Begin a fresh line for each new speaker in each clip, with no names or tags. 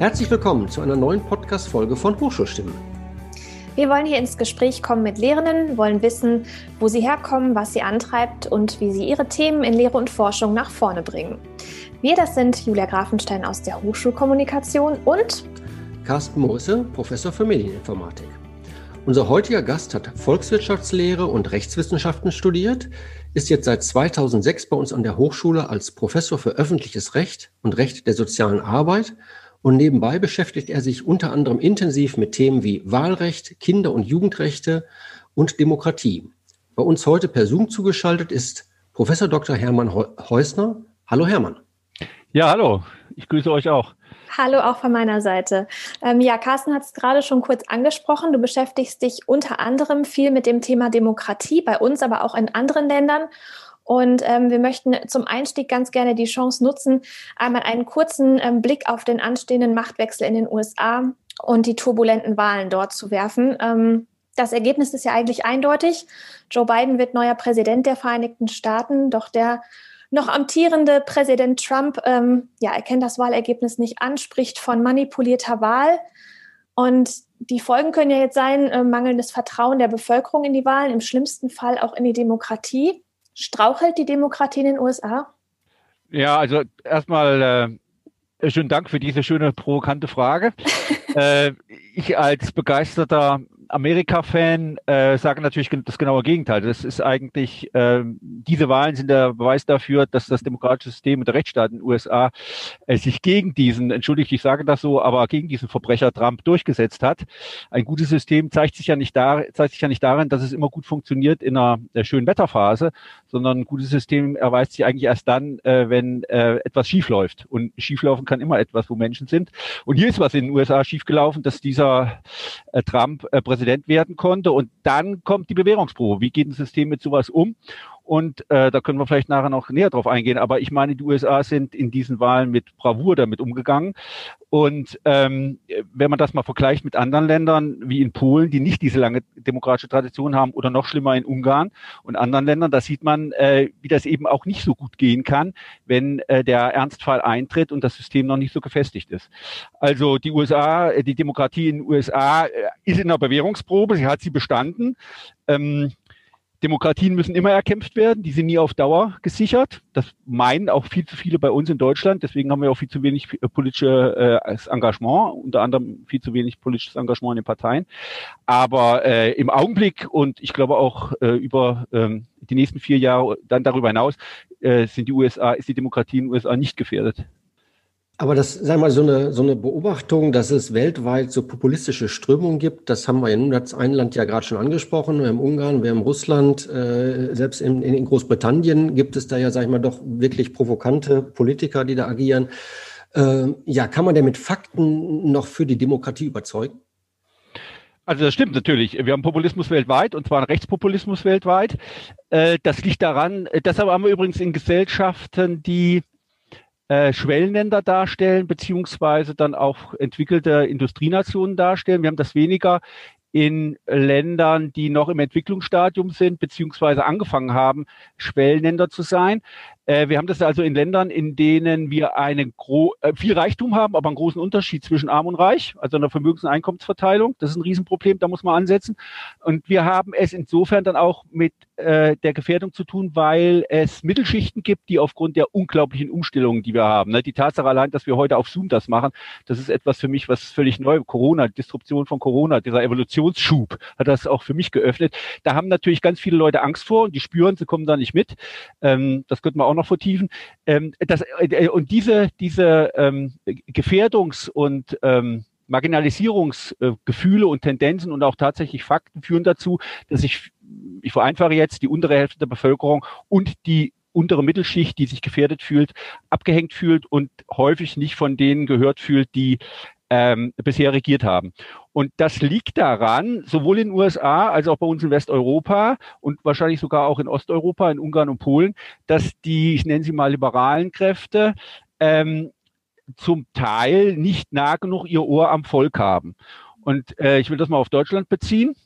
Herzlich willkommen zu einer neuen Podcast-Folge von Hochschulstimmen.
Wir wollen hier ins Gespräch kommen mit Lehrenden, wollen wissen, wo sie herkommen, was sie antreibt und wie sie ihre Themen in Lehre und Forschung nach vorne bringen. Wir, das sind Julia Grafenstein aus der Hochschulkommunikation und
Carsten Moose, Professor für Medieninformatik. Unser heutiger Gast hat Volkswirtschaftslehre und Rechtswissenschaften studiert, ist jetzt seit 2006 bei uns an der Hochschule als Professor für öffentliches Recht und Recht der sozialen Arbeit und nebenbei beschäftigt er sich unter anderem intensiv mit Themen wie Wahlrecht, Kinder- und Jugendrechte und Demokratie. Bei uns heute per Zoom zugeschaltet ist Professor Dr. Hermann Heusner. Hallo Hermann.
Ja, hallo. Ich grüße euch auch.
Hallo auch von meiner Seite. Ähm, ja, Carsten hat es gerade schon kurz angesprochen. Du beschäftigst dich unter anderem viel mit dem Thema Demokratie bei uns, aber auch in anderen Ländern. Und ähm, wir möchten zum Einstieg ganz gerne die Chance nutzen, einmal einen kurzen ähm, Blick auf den anstehenden Machtwechsel in den USA und die turbulenten Wahlen dort zu werfen. Ähm, das Ergebnis ist ja eigentlich eindeutig. Joe Biden wird neuer Präsident der Vereinigten Staaten, doch der noch amtierende Präsident Trump ähm, ja, erkennt das Wahlergebnis nicht an, spricht von manipulierter Wahl. Und die Folgen können ja jetzt sein, äh, mangelndes Vertrauen der Bevölkerung in die Wahlen, im schlimmsten Fall auch in die Demokratie. Strauchelt die Demokratie in den USA?
Ja, also erstmal äh, schönen Dank für diese schöne provokante Frage. äh, ich als begeisterter Amerika-Fan äh, sage natürlich das genaue Gegenteil. Das ist eigentlich, äh, diese Wahlen sind der Beweis dafür, dass das demokratische System und der Rechtsstaat in den USA äh, sich gegen diesen, entschuldigt, ich sage das so, aber gegen diesen Verbrecher Trump durchgesetzt hat. Ein gutes System zeigt sich ja nicht, da, zeigt sich ja nicht darin, dass es immer gut funktioniert in einer, einer schönen Wetterphase, sondern ein gutes System erweist sich eigentlich erst dann, äh, wenn äh, etwas schiefläuft. Und schieflaufen kann immer etwas, wo Menschen sind. Und hier ist was in den USA schiefgelaufen, dass dieser äh, Trump äh, Präsident werden konnte. Und dann kommt die Bewährungsprobe. Wie geht ein System mit sowas um? Und äh, da können wir vielleicht nachher noch näher drauf eingehen. Aber ich meine, die USA sind in diesen Wahlen mit Bravour damit umgegangen. Und ähm, wenn man das mal vergleicht mit anderen Ländern wie in Polen, die nicht diese lange demokratische Tradition haben, oder noch schlimmer in Ungarn und anderen Ländern, da sieht man, äh, wie das eben auch nicht so gut gehen kann, wenn äh, der Ernstfall eintritt und das System noch nicht so gefestigt ist. Also die USA, äh, die Demokratie in den USA äh, ist in der Bewährungsprobe, sie hat sie bestanden. Ähm, Demokratien müssen immer erkämpft werden, die sind nie auf Dauer gesichert. Das meinen auch viel zu viele bei uns in Deutschland. Deswegen haben wir auch viel zu wenig äh, politisches äh, Engagement, unter anderem viel zu wenig politisches Engagement in den Parteien. Aber äh, im Augenblick und ich glaube auch äh, über ähm, die nächsten vier Jahre, dann darüber hinaus, äh, sind die USA, ist die Demokratie in den USA nicht gefährdet.
Aber das, sagen wir mal, so eine, so eine Beobachtung, dass es weltweit so populistische Strömungen gibt, das haben wir ja nun das ein Land ja gerade schon angesprochen. Wir haben Ungarn, wir haben Russland, äh, selbst in, in Großbritannien gibt es da ja, sag ich mal, doch wirklich provokante Politiker, die da agieren. Äh, ja, kann man denn mit Fakten noch für die Demokratie überzeugen?
Also das stimmt natürlich. Wir haben Populismus weltweit und zwar einen Rechtspopulismus weltweit. Äh, das liegt daran, äh, deshalb haben wir übrigens in Gesellschaften, die äh, Schwellenländer darstellen, beziehungsweise dann auch entwickelte Industrienationen darstellen. Wir haben das weniger in Ländern, die noch im Entwicklungsstadium sind, beziehungsweise angefangen haben, Schwellenländer zu sein. Äh, wir haben das also in Ländern, in denen wir einen äh, viel Reichtum haben, aber einen großen Unterschied zwischen Arm und Reich, also einer Vermögens- und Einkommensverteilung. Das ist ein Riesenproblem, da muss man ansetzen. Und wir haben es insofern dann auch mit äh, der Gefährdung zu tun, weil es Mittelschichten gibt, die aufgrund der unglaublichen Umstellungen, die wir haben, ne, die Tatsache allein, dass wir heute auf Zoom das machen, das ist etwas für mich, was völlig neu, Corona, Disruption von Corona, dieser Evolutionsschub hat das auch für mich geöffnet. Da haben natürlich ganz viele Leute Angst vor und die spüren, sie kommen da nicht mit. Ähm, das könnte man auch auch noch vertiefen. Ähm, das, äh, und diese, diese ähm, Gefährdungs- und ähm, Marginalisierungsgefühle und Tendenzen und auch tatsächlich Fakten führen dazu, dass ich, ich vereinfache jetzt, die untere Hälfte der Bevölkerung und die untere Mittelschicht, die sich gefährdet fühlt, abgehängt fühlt und häufig nicht von denen gehört fühlt, die ähm, bisher regiert haben. Und das liegt daran, sowohl in den USA als auch bei uns in Westeuropa und wahrscheinlich sogar auch in Osteuropa, in Ungarn und Polen, dass die, ich nenne sie mal liberalen Kräfte, ähm, zum Teil nicht nah genug ihr Ohr am Volk haben. Und äh, ich will das mal auf Deutschland beziehen.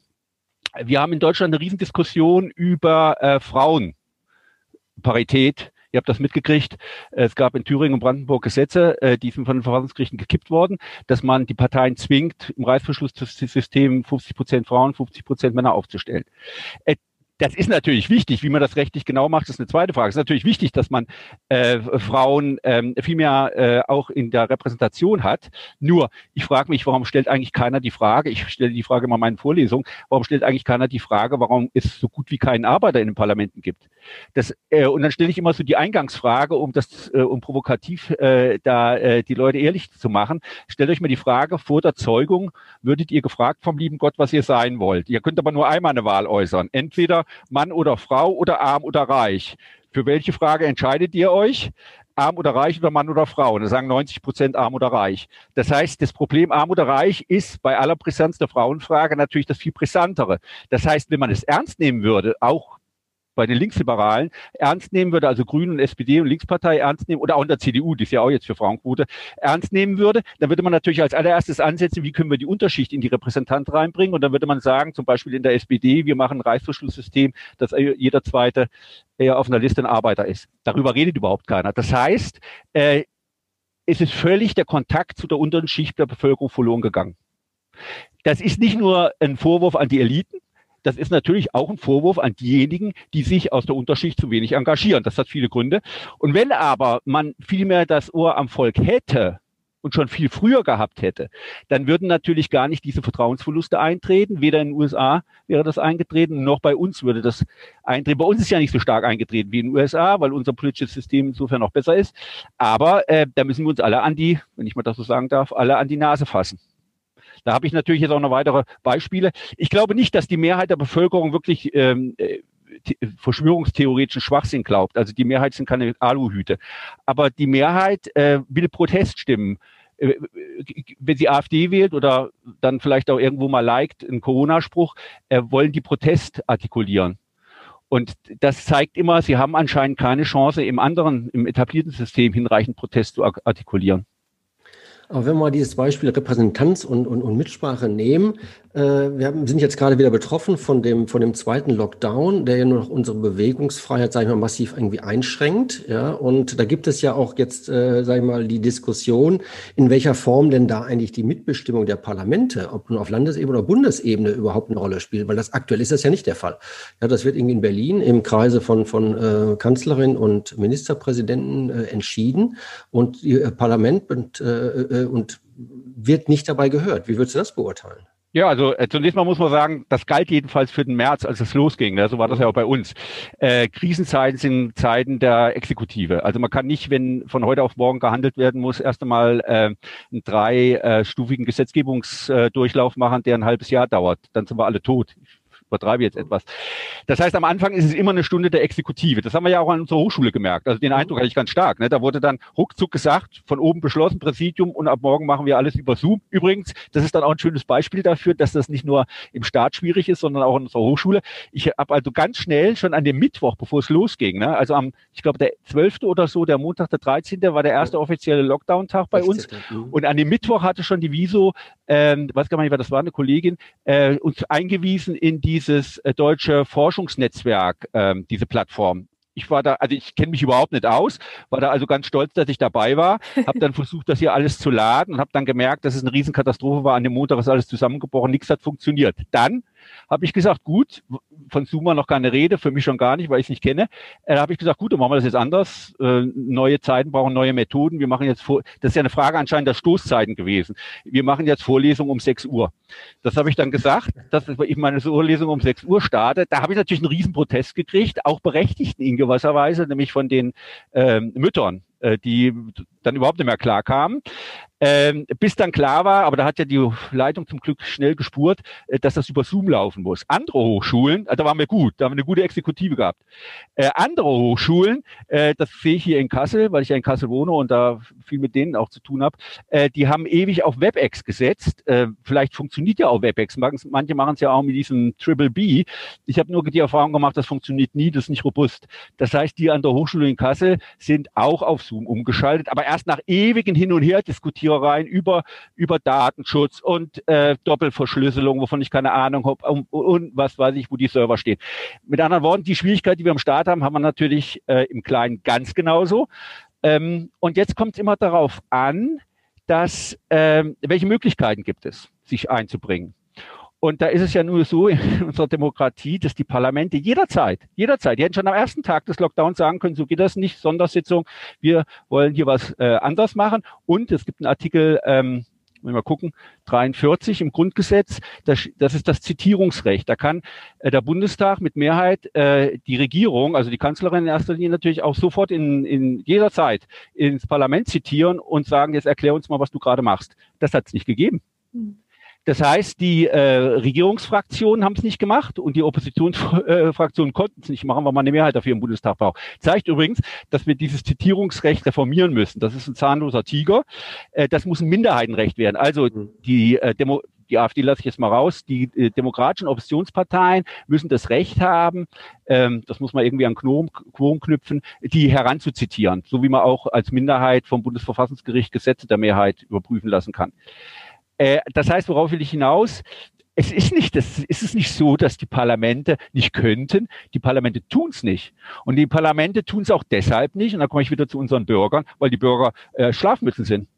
Wir haben in Deutschland eine Riesendiskussion über äh, Frauenparität Ihr habt das mitgekriegt. Es gab in Thüringen und Brandenburg Gesetze, äh, die sind von den Verfassungsgerichten gekippt worden, dass man die Parteien zwingt, im Reißverschlusssystem 50 Prozent Frauen, 50 Prozent Männer aufzustellen. Das ist natürlich wichtig, wie man das rechtlich genau macht, ist eine zweite Frage. Es ist natürlich wichtig, dass man äh, Frauen ähm, viel mehr äh, auch in der Repräsentation hat. Nur, ich frage mich, warum stellt eigentlich keiner die Frage, ich stelle die Frage immer in meinen Vorlesungen, warum stellt eigentlich keiner die Frage, warum es so gut wie keinen Arbeiter in den Parlamenten gibt? Das, äh, und dann stelle ich immer so die Eingangsfrage, um das, äh, um provokativ äh, da äh, die Leute ehrlich zu machen. Stellt euch mal die Frage, vor der Zeugung würdet ihr gefragt vom lieben Gott, was ihr sein wollt. Ihr könnt aber nur einmal eine Wahl äußern. Entweder Mann oder Frau oder arm oder reich. Für welche Frage entscheidet ihr euch? Arm oder reich oder Mann oder Frau? Und da sagen 90 Prozent arm oder reich. Das heißt, das Problem arm oder reich ist bei aller Brisanz der Frauenfrage natürlich das viel brisantere. Das heißt, wenn man es ernst nehmen würde, auch bei den Linksliberalen ernst nehmen würde, also Grünen und SPD und Linkspartei ernst nehmen oder auch in der CDU, die ist ja auch jetzt für Frauenquote, ernst nehmen würde, dann würde man natürlich als allererstes ansetzen, wie können wir die Unterschicht in die Repräsentant reinbringen und dann würde man sagen, zum Beispiel in der SPD, wir machen ein Reißverschlusssystem, dass jeder zweite eher auf einer Liste ein Arbeiter ist. Darüber redet überhaupt keiner. Das heißt, äh, es ist völlig der Kontakt zu der unteren Schicht der Bevölkerung verloren gegangen. Das ist nicht nur ein Vorwurf an die Eliten, das ist natürlich auch ein Vorwurf an diejenigen, die sich aus der Unterschicht zu wenig engagieren. Das hat viele Gründe. Und wenn aber man vielmehr das Ohr am Volk hätte, und schon viel früher gehabt hätte, dann würden natürlich gar nicht diese Vertrauensverluste eintreten. Weder in den USA wäre das eingetreten, noch bei uns würde das eintreten. Bei uns ist ja nicht so stark eingetreten wie in den USA, weil unser politisches System insofern noch besser ist. Aber äh, da müssen wir uns alle an die, wenn ich mal das so sagen darf, alle an die Nase fassen. Da habe ich natürlich jetzt auch noch weitere Beispiele. Ich glaube nicht, dass die Mehrheit der Bevölkerung wirklich ähm, äh, verschwörungstheoretischen Schwachsinn glaubt. Also die Mehrheit sind keine Aluhüte. Aber die Mehrheit äh, will Proteststimmen. Äh, wenn sie AfD wählt oder dann vielleicht auch irgendwo mal liked, einen Corona-Spruch, äh, wollen die Protest artikulieren. Und das zeigt immer, sie haben anscheinend keine Chance, im anderen, im etablierten System hinreichend Protest zu artikulieren.
Aber wenn wir mal dieses Beispiel Repräsentanz und, und, und Mitsprache nehmen, äh, wir haben, sind jetzt gerade wieder betroffen von dem, von dem zweiten Lockdown, der ja nur noch unsere Bewegungsfreiheit, sage ich mal, massiv irgendwie einschränkt. Ja, und da gibt es ja auch jetzt, äh, sage ich mal, die Diskussion, in welcher Form denn da eigentlich die Mitbestimmung der Parlamente, ob nun auf Landesebene oder Bundesebene überhaupt eine Rolle spielt, weil das aktuell ist das ja nicht der Fall. Ja, das wird irgendwie in Berlin im Kreise von, von äh, Kanzlerin und Ministerpräsidenten äh, entschieden und ihr Parlament und, äh, und wird nicht dabei gehört. Wie würdest du das beurteilen?
Ja, also äh, zunächst mal muss man sagen, das galt jedenfalls für den März, als es losging. Ne? So war das ja auch bei uns. Äh, Krisenzeiten sind Zeiten der Exekutive. Also man kann nicht, wenn von heute auf morgen gehandelt werden muss, erst einmal äh, einen dreistufigen Gesetzgebungsdurchlauf machen, der ein halbes Jahr dauert. Dann sind wir alle tot übertreibe jetzt etwas. Das heißt, am Anfang ist es immer eine Stunde der Exekutive. Das haben wir ja auch an unserer Hochschule gemerkt. Also den Eindruck hatte ich ganz stark. Ne? Da wurde dann ruckzuck gesagt, von oben beschlossen, Präsidium und ab morgen machen wir alles über Zoom. Übrigens, das ist dann auch ein schönes Beispiel dafür, dass das nicht nur im Staat schwierig ist, sondern auch in unserer Hochschule. Ich habe also ganz schnell schon an dem Mittwoch, bevor es losging, ne? also am, ich glaube, der 12. oder so, der Montag, der 13. war der erste offizielle Lockdown-Tag bei uns. Mhm. Und an dem Mittwoch hatte schon die Wieso, ähm, weiß gar nicht, wer das war, eine Kollegin, äh, uns eingewiesen in die dieses äh, deutsche Forschungsnetzwerk, ähm, diese Plattform. Ich war da, also ich kenne mich überhaupt nicht aus, war da also ganz stolz, dass ich dabei war, habe dann versucht, das hier alles zu laden und habe dann gemerkt, dass es eine Riesenkatastrophe war. An dem Montag ist alles zusammengebrochen, nichts hat funktioniert. Dann habe ich gesagt, gut, von war noch keine Rede, für mich schon gar nicht, weil ich es nicht kenne. Äh, da habe ich gesagt, gut, dann machen wir das jetzt anders. Äh, neue Zeiten brauchen neue Methoden. Wir machen jetzt vor, das ist ja eine Frage anscheinend der Stoßzeiten gewesen. Wir machen jetzt Vorlesung um 6 Uhr. Das habe ich dann gesagt, dass ich meine Vorlesung um 6 Uhr starte. Da habe ich natürlich einen riesen Protest gekriegt, auch berechtigten in gewisser Weise, nämlich von den ähm, Müttern äh, die dann überhaupt nicht mehr klar kamen. Ähm, bis dann klar war, aber da hat ja die Leitung zum Glück schnell gespurt, äh, dass das über Zoom laufen muss. Andere Hochschulen, äh, da waren wir gut, da haben wir eine gute Exekutive gehabt. Äh, andere Hochschulen, äh, das sehe ich hier in Kassel, weil ich ja in Kassel wohne und da viel mit denen auch zu tun habe, äh, die haben ewig auf WebEx gesetzt. Äh, vielleicht funktioniert ja auch WebEx. Manche machen es ja auch mit diesem Triple B. Ich habe nur die Erfahrung gemacht, das funktioniert nie, das ist nicht robust. Das heißt, die an der Hochschule in Kassel sind auch auf Zoom umgeschaltet, aber erst nach ewigen Hin und Her diskutieren Verschwörungstheoreien über, über Datenschutz und äh, Doppelverschlüsselung, wovon ich keine Ahnung habe, und, und was weiß ich, wo die Server stehen. Mit anderen Worten, die Schwierigkeit, die wir am Start haben, haben wir natürlich äh, im Kleinen ganz genauso. Ähm, und jetzt kommt es immer darauf an, dass ähm, welche Möglichkeiten gibt es, sich einzubringen. Und da ist es ja nur so in unserer Demokratie, dass die Parlamente jederzeit, jederzeit, die hätten schon am ersten Tag des Lockdowns sagen können, so geht das nicht, Sondersitzung, wir wollen hier was äh, anders machen. Und es gibt einen Artikel, ähm, wenn wir gucken, 43 im Grundgesetz, das, das ist das Zitierungsrecht. Da kann äh, der Bundestag mit Mehrheit äh, die Regierung, also die Kanzlerin in erster Linie natürlich auch sofort in, in jeder Zeit ins Parlament zitieren und sagen, jetzt erklär uns mal, was du gerade machst. Das hat es nicht gegeben. Mhm. Das heißt, die äh, Regierungsfraktionen haben es nicht gemacht und die Oppositionsfraktionen äh, konnten es nicht machen, weil man eine Mehrheit dafür im Bundestag braucht. Zeigt übrigens, dass wir dieses Zitierungsrecht reformieren müssen. Das ist ein zahnloser Tiger. Äh, das muss ein Minderheitenrecht werden. Also mhm. die äh, Demo die AfD lasse ich jetzt mal raus, die äh, demokratischen Oppositionsparteien müssen das Recht haben, ähm, das muss man irgendwie an Quorum, Quorum knüpfen, die heranzuzitieren, so wie man auch als Minderheit vom Bundesverfassungsgericht Gesetze der Mehrheit überprüfen lassen kann. Äh, das heißt, worauf will ich hinaus? Es ist nicht, das ist es nicht so, dass die Parlamente nicht könnten. Die Parlamente tun es nicht. Und die Parlamente tun es auch deshalb nicht. Und da komme ich wieder zu unseren Bürgern, weil die Bürger äh, Schlafmützen sind.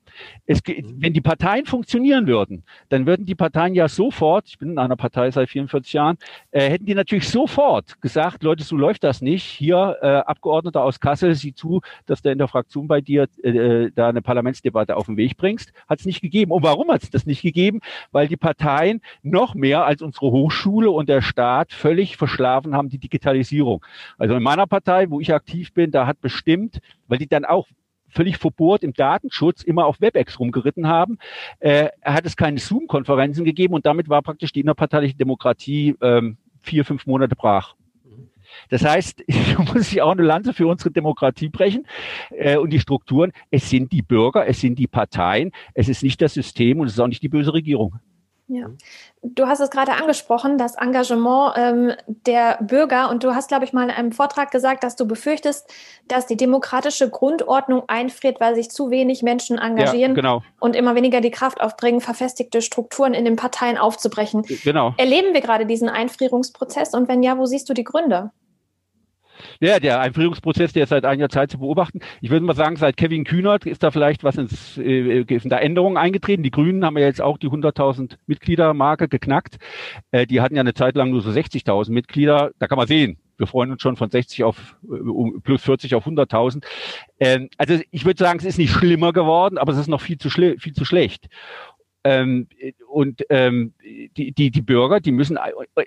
Es, wenn die Parteien funktionieren würden, dann würden die Parteien ja sofort, ich bin in einer Partei seit 44 Jahren, äh, hätten die natürlich sofort gesagt, Leute, so läuft das nicht. Hier, äh, Abgeordneter aus Kassel, sieh zu, dass du in der Fraktion bei dir äh, da eine Parlamentsdebatte auf den Weg bringst. Hat es nicht gegeben. Und warum hat es das nicht gegeben? Weil die Parteien noch mehr als unsere Hochschule und der Staat völlig verschlafen haben die Digitalisierung. Also in meiner Partei, wo ich aktiv bin, da hat bestimmt, weil die dann auch völlig verbohrt im Datenschutz immer auf WebEx rumgeritten haben, äh, hat es keine Zoom-Konferenzen gegeben und damit war praktisch die innerparteiliche Demokratie ähm, vier, fünf Monate brach. Das heißt, ich muss ich auch eine Lanze für unsere Demokratie brechen äh, und die Strukturen. Es sind die Bürger, es sind die Parteien, es ist nicht das System und es ist auch nicht die böse Regierung.
Ja, du hast es gerade angesprochen, das Engagement ähm, der Bürger. Und du hast, glaube ich, mal in einem Vortrag gesagt, dass du befürchtest, dass die demokratische Grundordnung einfriert, weil sich zu wenig Menschen engagieren
ja, genau.
und immer weniger die Kraft aufbringen, verfestigte Strukturen in den Parteien aufzubrechen.
Genau.
Erleben wir gerade diesen Einfrierungsprozess? Und wenn ja, wo siehst du die Gründe?
Ja, der Einführungsprozess, der ist seit einiger Zeit zu beobachten. Ich würde mal sagen, seit Kevin Kühnert ist da vielleicht was ins, äh, sind da Änderungen eingetreten. Die Grünen haben ja jetzt auch die 100.000 Mitgliedermarke geknackt. Äh, die hatten ja eine Zeit lang nur so 60.000 Mitglieder. Da kann man sehen, wir freuen uns schon von 60 auf äh, plus 40 auf 100.000. Ähm, also ich würde sagen, es ist nicht schlimmer geworden, aber es ist noch viel zu, viel zu schlecht. Ähm, und ähm, die, die, die Bürger, die müssen,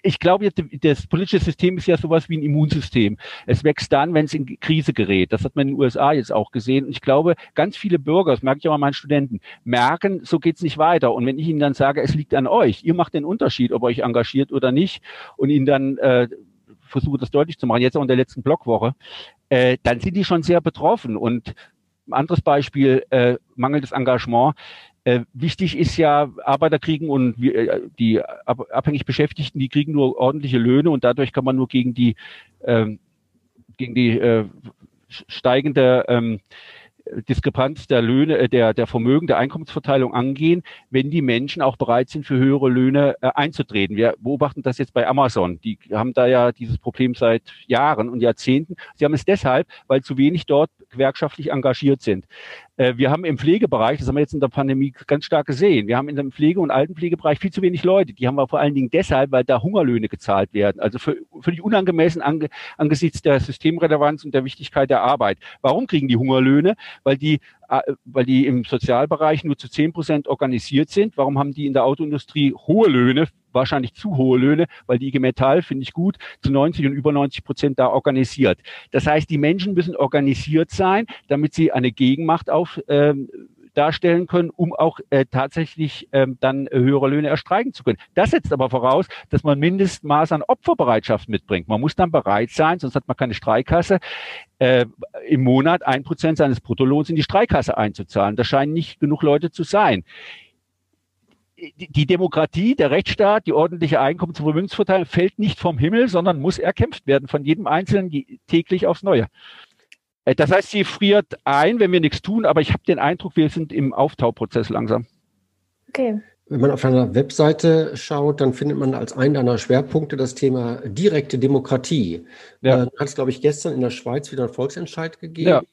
ich glaube, das politische System ist ja sowas wie ein Immunsystem. Es wächst dann, wenn es in Krise gerät. Das hat man in den USA jetzt auch gesehen. Und ich glaube, ganz viele Bürger, das merke ich auch an meinen Studenten, merken, so geht's nicht weiter. Und wenn ich ihnen dann sage, es liegt an euch, ihr macht den Unterschied, ob ihr euch engagiert oder nicht, und ihnen dann äh, versuche das deutlich zu machen, jetzt auch in der letzten Blockwoche, äh, dann sind die schon sehr betroffen. Und ein anderes Beispiel, äh, mangelndes Engagement. Äh, wichtig ist ja, Arbeiter kriegen und wir, äh, die ab, abhängig Beschäftigten, die kriegen nur ordentliche Löhne und dadurch kann man nur gegen die, ähm, gegen die äh, steigende ähm, Diskrepanz der Löhne, äh, der, der Vermögen, der Einkommensverteilung angehen, wenn die Menschen auch bereit sind, für höhere Löhne äh, einzutreten. Wir beobachten das jetzt bei Amazon. Die haben da ja dieses Problem seit Jahren und Jahrzehnten. Sie haben es deshalb, weil zu wenig dort gewerkschaftlich engagiert sind. Äh, wir haben im Pflegebereich, das haben wir jetzt in der Pandemie ganz stark gesehen, wir haben in dem Pflege- und Altenpflegebereich viel zu wenig Leute. Die haben wir vor allen Dingen deshalb, weil da Hungerlöhne gezahlt werden. Also für, völlig unangemessen ange, angesichts der Systemrelevanz und der Wichtigkeit der Arbeit. Warum kriegen die Hungerlöhne? Weil die weil die im Sozialbereich nur zu zehn Prozent organisiert sind. Warum haben die in der Autoindustrie hohe Löhne? Wahrscheinlich zu hohe Löhne, weil die IG Metall, finde ich gut, zu 90 und über 90 Prozent da organisiert. Das heißt, die Menschen müssen organisiert sein, damit sie eine Gegenmacht auf ähm, darstellen können, um auch äh, tatsächlich ähm, dann höhere Löhne erstreichen zu können. Das setzt aber voraus, dass man Mindestmaß an Opferbereitschaft mitbringt. Man muss dann bereit sein, sonst hat man keine Streikkasse, äh, im Monat ein Prozent seines Bruttolohns in die Streikkasse einzuzahlen. Das scheinen nicht genug Leute zu sein die Demokratie, der Rechtsstaat, die ordentliche Einkommens- und Vermögensverteilung fällt nicht vom Himmel, sondern muss erkämpft werden von jedem Einzelnen täglich aufs Neue. Äh, das heißt, sie friert ein, wenn wir nichts tun, aber ich habe den Eindruck, wir sind im Auftauprozess langsam.
Okay. Wenn man auf einer Webseite schaut, dann findet man als einen deiner Schwerpunkte das Thema direkte Demokratie. Ja. Äh, hat es, glaube ich, gestern in der Schweiz wieder einen Volksentscheid gegeben. Ja.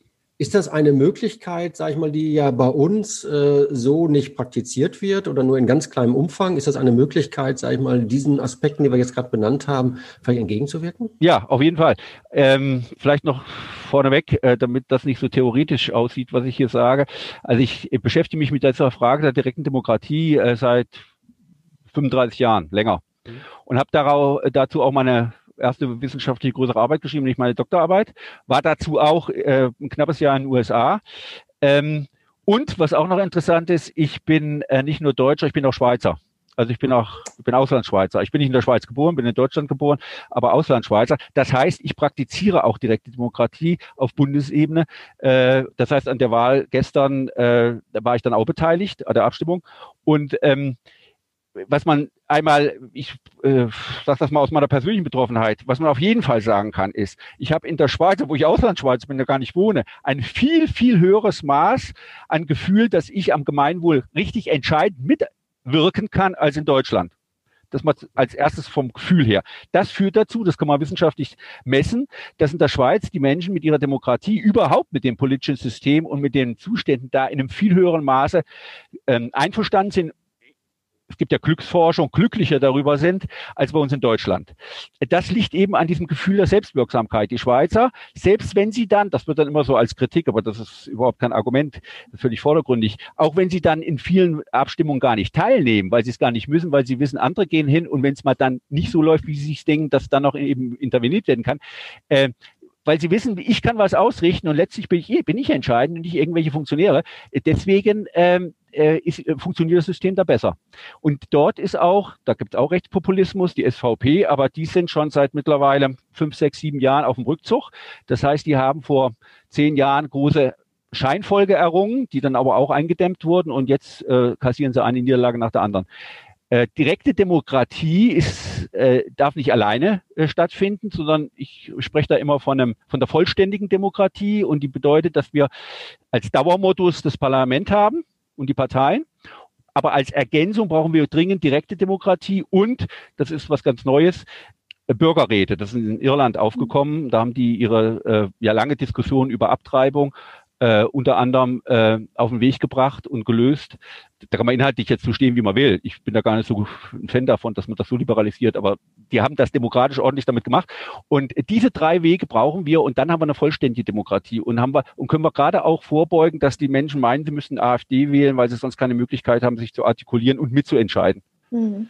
Ist das eine Möglichkeit, sage ich mal, die ja bei uns äh, so nicht praktiziert wird oder nur in ganz kleinem Umfang? Ist das eine Möglichkeit, sage ich mal, diesen Aspekten, die wir jetzt gerade benannt haben, vielleicht entgegenzuwirken?
Ja, auf jeden Fall. Ähm, vielleicht noch vorneweg, äh, damit das nicht so theoretisch aussieht, was ich hier sage. Also ich beschäftige mich mit dieser Frage der direkten Demokratie äh, seit 35 Jahren, länger. Mhm. Und habe dazu auch meine erste wissenschaftliche größere Arbeit geschrieben, nicht meine Doktorarbeit, war dazu auch äh, ein knappes Jahr in den USA. Ähm, und was auch noch interessant ist, ich bin äh, nicht nur Deutscher, ich bin auch Schweizer. Also ich bin auch, ich bin Auslandsschweizer. Ich bin nicht in der Schweiz geboren, bin in Deutschland geboren, aber Auslandsschweizer. Das heißt, ich praktiziere auch direkte Demokratie auf Bundesebene. Äh, das heißt, an der Wahl gestern äh, war ich dann auch beteiligt, an der Abstimmung. Und ähm, was man einmal, ich äh, sage das mal aus meiner persönlichen Betroffenheit, was man auf jeden Fall sagen kann, ist, ich habe in der Schweiz, wo ich Auslandsschweiz bin, da gar nicht wohne, ein viel, viel höheres Maß an Gefühl, dass ich am Gemeinwohl richtig entscheidend mitwirken kann als in Deutschland. Das mal als erstes vom Gefühl her. Das führt dazu, das kann man wissenschaftlich messen, dass in der Schweiz die Menschen mit ihrer Demokratie überhaupt mit dem politischen System und mit den Zuständen da in einem viel höheren Maße ähm, einverstanden sind es gibt ja Glücksforschung, glücklicher darüber sind als bei uns in Deutschland. Das liegt eben an diesem Gefühl der Selbstwirksamkeit. Die Schweizer, selbst wenn sie dann, das wird dann immer so als Kritik, aber das ist überhaupt kein Argument, völlig vordergründig, auch wenn sie dann in vielen Abstimmungen gar nicht teilnehmen, weil sie es gar nicht müssen, weil sie wissen, andere gehen hin und wenn es mal dann nicht so läuft, wie sie sich denken, dass dann noch eben interveniert werden kann, äh, weil sie wissen, ich kann was ausrichten und letztlich bin ich, bin ich entscheidend und nicht irgendwelche Funktionäre. Deswegen ähm, äh, ist, äh, funktioniert das System da besser. Und dort ist auch, da gibt es auch Rechtspopulismus, die SVP, aber die sind schon seit mittlerweile fünf, sechs, sieben Jahren auf dem Rückzug. Das heißt, die haben vor zehn Jahren große Scheinfolge errungen, die dann aber auch eingedämmt wurden und jetzt äh, kassieren sie eine Niederlage nach der anderen. Äh, direkte Demokratie ist, äh, darf nicht alleine äh, stattfinden, sondern ich spreche da immer von, einem, von der vollständigen Demokratie und die bedeutet, dass wir als Dauermodus das Parlament haben und die Parteien. Aber als Ergänzung brauchen wir dringend direkte Demokratie und, das ist was ganz Neues, äh, Bürgerräte. Das ist in Irland aufgekommen. Da haben die ihre äh, ja lange Diskussion über Abtreibung äh, unter anderem äh, auf den Weg gebracht und gelöst. Da kann man inhaltlich jetzt so stehen, wie man will. Ich bin da gar nicht so ein Fan davon, dass man das so liberalisiert, aber die haben das demokratisch ordentlich damit gemacht. Und diese drei Wege brauchen wir und dann haben wir eine vollständige Demokratie und haben wir und können wir gerade auch vorbeugen, dass die Menschen meinen, sie müssten AfD wählen, weil sie sonst keine Möglichkeit haben, sich zu artikulieren und mitzuentscheiden.
Hm.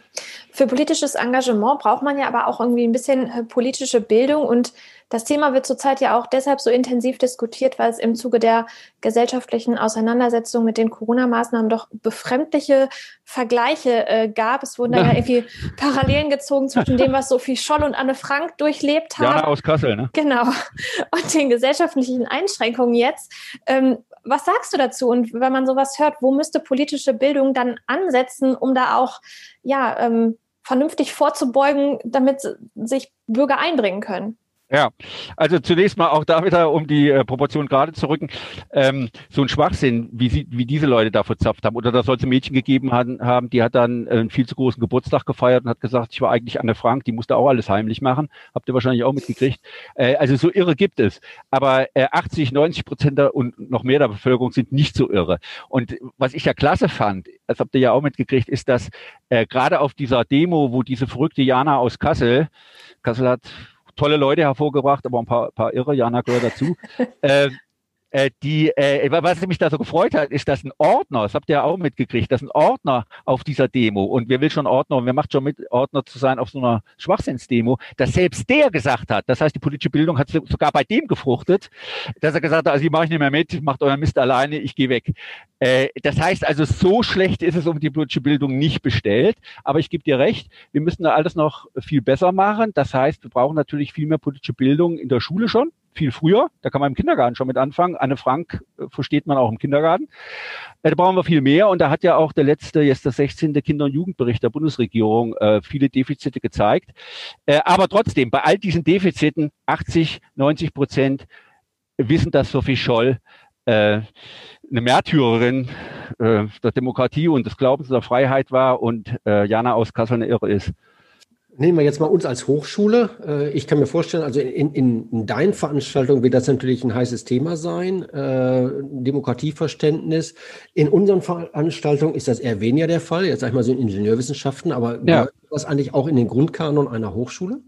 Für politisches Engagement braucht man ja aber auch irgendwie ein bisschen äh, politische Bildung und das Thema wird zurzeit ja auch deshalb so intensiv diskutiert, weil es im Zuge der gesellschaftlichen Auseinandersetzung mit den Corona-Maßnahmen doch befremdliche Vergleiche äh, gab. Es wurden da ja irgendwie Parallelen gezogen zwischen dem, was Sophie Scholl und Anne Frank durchlebt haben.
Jana aus Kassel, ne?
Genau. Und den gesellschaftlichen Einschränkungen jetzt. Ähm, was sagst du dazu? Und wenn man sowas hört, wo müsste politische Bildung dann ansetzen, um da auch ja, ähm, vernünftig vorzubeugen, damit sich Bürger einbringen können?
Ja, also zunächst mal auch da wieder, um die äh, Proportion gerade zu rücken, ähm, so ein Schwachsinn, wie, sie, wie diese Leute da verzapft haben. Oder da soll es ein Mädchen gegeben haben, haben, die hat dann einen viel zu großen Geburtstag gefeiert und hat gesagt, ich war eigentlich Anne Frank, die musste auch alles heimlich machen. Habt ihr wahrscheinlich auch mitgekriegt. Äh, also so irre gibt es. Aber äh, 80, 90 Prozent der, und noch mehr der Bevölkerung sind nicht so irre. Und was ich ja klasse fand, das habt ihr ja auch mitgekriegt, ist, dass äh, gerade auf dieser Demo, wo diese verrückte Jana aus Kassel, Kassel hat tolle Leute hervorgebracht, aber ein paar, paar Irre, Jana gehört dazu. äh, äh, die, äh, was mich da so gefreut hat, ist, dass ein Ordner, das habt ihr ja auch mitgekriegt, dass ein Ordner auf dieser Demo, und wer will schon Ordner, und wer macht schon mit, Ordner zu sein auf so einer Schwachsinnsdemo, dass selbst der gesagt hat, das heißt, die politische Bildung hat sogar bei dem gefruchtet, dass er gesagt hat, also ich mache ich nicht mehr mit, macht euren Mist alleine, ich gehe weg. Äh, das heißt also, so schlecht ist es um die politische Bildung nicht bestellt, aber ich gebe dir recht, wir müssen da alles noch viel besser machen. Das heißt, wir brauchen natürlich viel mehr politische Bildung in der Schule schon, viel früher. Da kann man im Kindergarten schon mit anfangen. Anne Frank äh, versteht man auch im Kindergarten. Äh, da brauchen wir viel mehr. Und da hat ja auch der letzte, jetzt der 16. Kinder- und Jugendbericht der Bundesregierung äh, viele Defizite gezeigt. Äh, aber trotzdem, bei all diesen Defiziten 80, 90 Prozent wissen, dass Sophie Scholl äh, eine Märtyrerin äh, der Demokratie und des Glaubens der Freiheit war und äh, Jana aus Kassel eine Irre ist.
Nehmen wir jetzt mal uns als Hochschule. Äh, ich kann mir vorstellen, also in, in, in deinen Veranstaltungen wird das natürlich ein heißes Thema sein, äh, Demokratieverständnis. In unseren Veranstaltungen ist das eher weniger der Fall, jetzt sag ich mal so in Ingenieurwissenschaften, aber ja. das eigentlich auch in den Grundkanon einer Hochschule?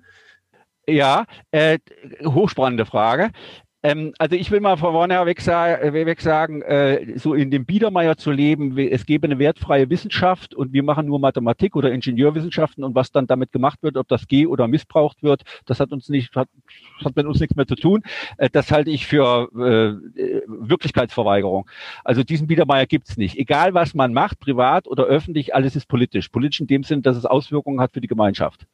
Ja, äh, hochspannende Frage. Ähm, also ich will mal von vornherein weg, weg sagen, äh, so in dem Biedermeier zu leben, es gäbe eine wertfreie Wissenschaft und wir machen nur Mathematik oder Ingenieurwissenschaften und was dann damit gemacht wird, ob das G oder missbraucht wird, das hat uns nicht, hat, hat mit uns nichts mehr zu tun. Äh, das halte ich für äh, Wirklichkeitsverweigerung. Also diesen Biedermeier gibt's nicht. Egal was man macht, privat oder öffentlich, alles ist politisch. Politisch in dem Sinn, dass es Auswirkungen hat für die Gemeinschaft.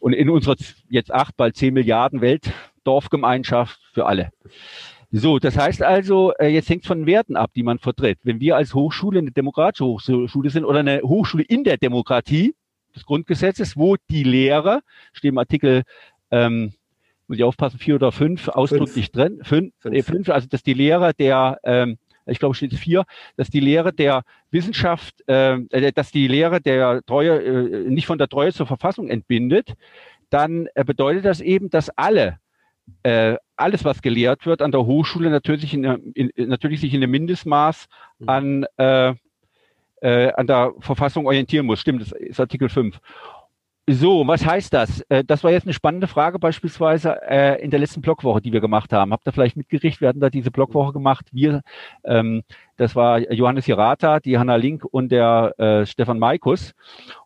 Und in unserer jetzt acht, bald zehn Milliarden Welt Dorfgemeinschaft für alle. So, das heißt also, äh, jetzt hängt von den Werten ab, die man vertritt. Wenn wir als Hochschule eine demokratische Hochschule sind oder eine Hochschule in der Demokratie des Grundgesetzes, wo die Lehrer, steht im Artikel, ähm, muss ich aufpassen, vier oder fünf, ausdrücklich fünf. drin, fünf, fünf. Äh, fünf, also dass die Lehrer der, ähm, ich glaube steht vier, dass die Lehre der Wissenschaft, äh, äh, dass die Lehre der Treue, äh, nicht von der Treue zur Verfassung entbindet, dann äh, bedeutet das eben, dass alle äh, alles, was gelehrt wird an der Hochschule, natürlich, in, in, natürlich sich in einem Mindestmaß mhm. an, äh, äh, an der Verfassung orientieren muss. Stimmt, das ist Artikel 5. So, was heißt das? Äh, das war jetzt eine spannende Frage beispielsweise äh, in der letzten Blogwoche, die wir gemacht haben. Habt ihr vielleicht mitgerichtet? Wir hatten da diese Blogwoche gemacht. Wir, ähm, das war Johannes Hirata, die Hanna Link und der äh, Stefan Maikus.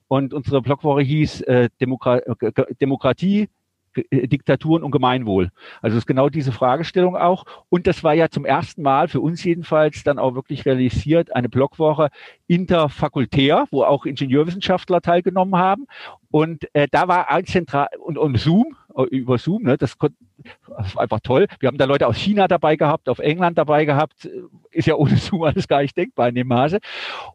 Und unsere Blogwoche hieß äh, Demokra Demokratie, Diktaturen und Gemeinwohl. Also es ist genau diese Fragestellung auch. Und das war ja zum ersten Mal für uns jedenfalls dann auch wirklich realisiert, eine Blogwoche interfakultär, wo auch Ingenieurwissenschaftler teilgenommen haben. Und äh, da war ein zentral und, und Zoom, äh, über Zoom, ne, das, das war einfach toll. Wir haben da Leute aus China dabei gehabt, auf England dabei gehabt. Ist ja ohne Zoom alles gar nicht denkbar in dem Maße.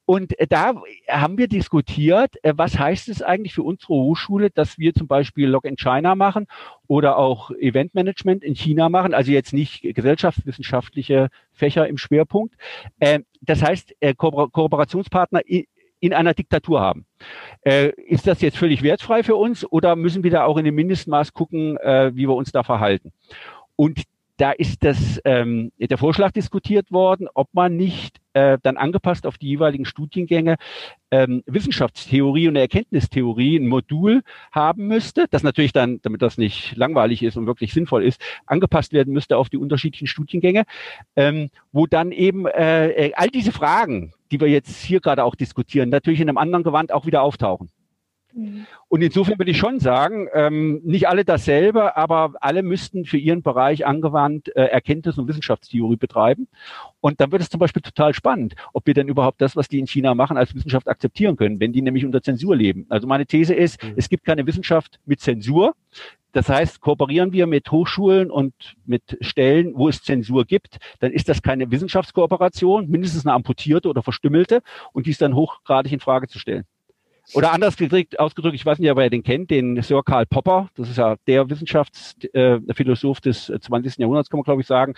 Und äh, da haben wir diskutiert, äh, was heißt es eigentlich für unsere Hochschule, dass wir zum Beispiel Log in China machen oder auch Eventmanagement in China machen, also jetzt nicht gesellschaftswissenschaftliche Fächer im Schwerpunkt. Äh, das heißt, Kooperationspartner in einer Diktatur haben. Äh, ist das jetzt völlig wertfrei für uns oder müssen wir da auch in dem Mindestmaß gucken, äh, wie wir uns da verhalten? Und da ist das, ähm, der Vorschlag diskutiert worden, ob man nicht äh, dann angepasst auf die jeweiligen Studiengänge ähm, Wissenschaftstheorie und Erkenntnistheorie ein Modul haben müsste, das natürlich dann, damit das nicht langweilig ist und wirklich sinnvoll ist, angepasst werden müsste auf die unterschiedlichen Studiengänge, ähm, wo dann eben äh, äh all diese Fragen, die wir jetzt hier gerade auch diskutieren, natürlich in einem anderen Gewand auch wieder auftauchen. Mhm. Und insofern würde ich schon sagen, ähm, nicht alle dasselbe, aber alle müssten für ihren Bereich angewandt äh, Erkenntnis- und Wissenschaftstheorie betreiben. Und dann wird es zum Beispiel total spannend, ob wir denn überhaupt das, was die in China machen, als Wissenschaft akzeptieren können, wenn die nämlich unter Zensur leben. Also meine These ist, mhm. es gibt keine Wissenschaft mit Zensur. Das heißt, kooperieren wir mit Hochschulen und mit Stellen, wo es Zensur gibt, dann ist das keine Wissenschaftskooperation, mindestens eine amputierte oder verstümmelte und die ist dann hochgradig in Frage zu stellen. Oder anders gedrückt, ausgedrückt, ich weiß nicht, ob ihr den kennt, den Sir Karl Popper, das ist ja der Wissenschaftsphilosoph äh, des 20. Jahrhunderts, kann man glaube ich sagen.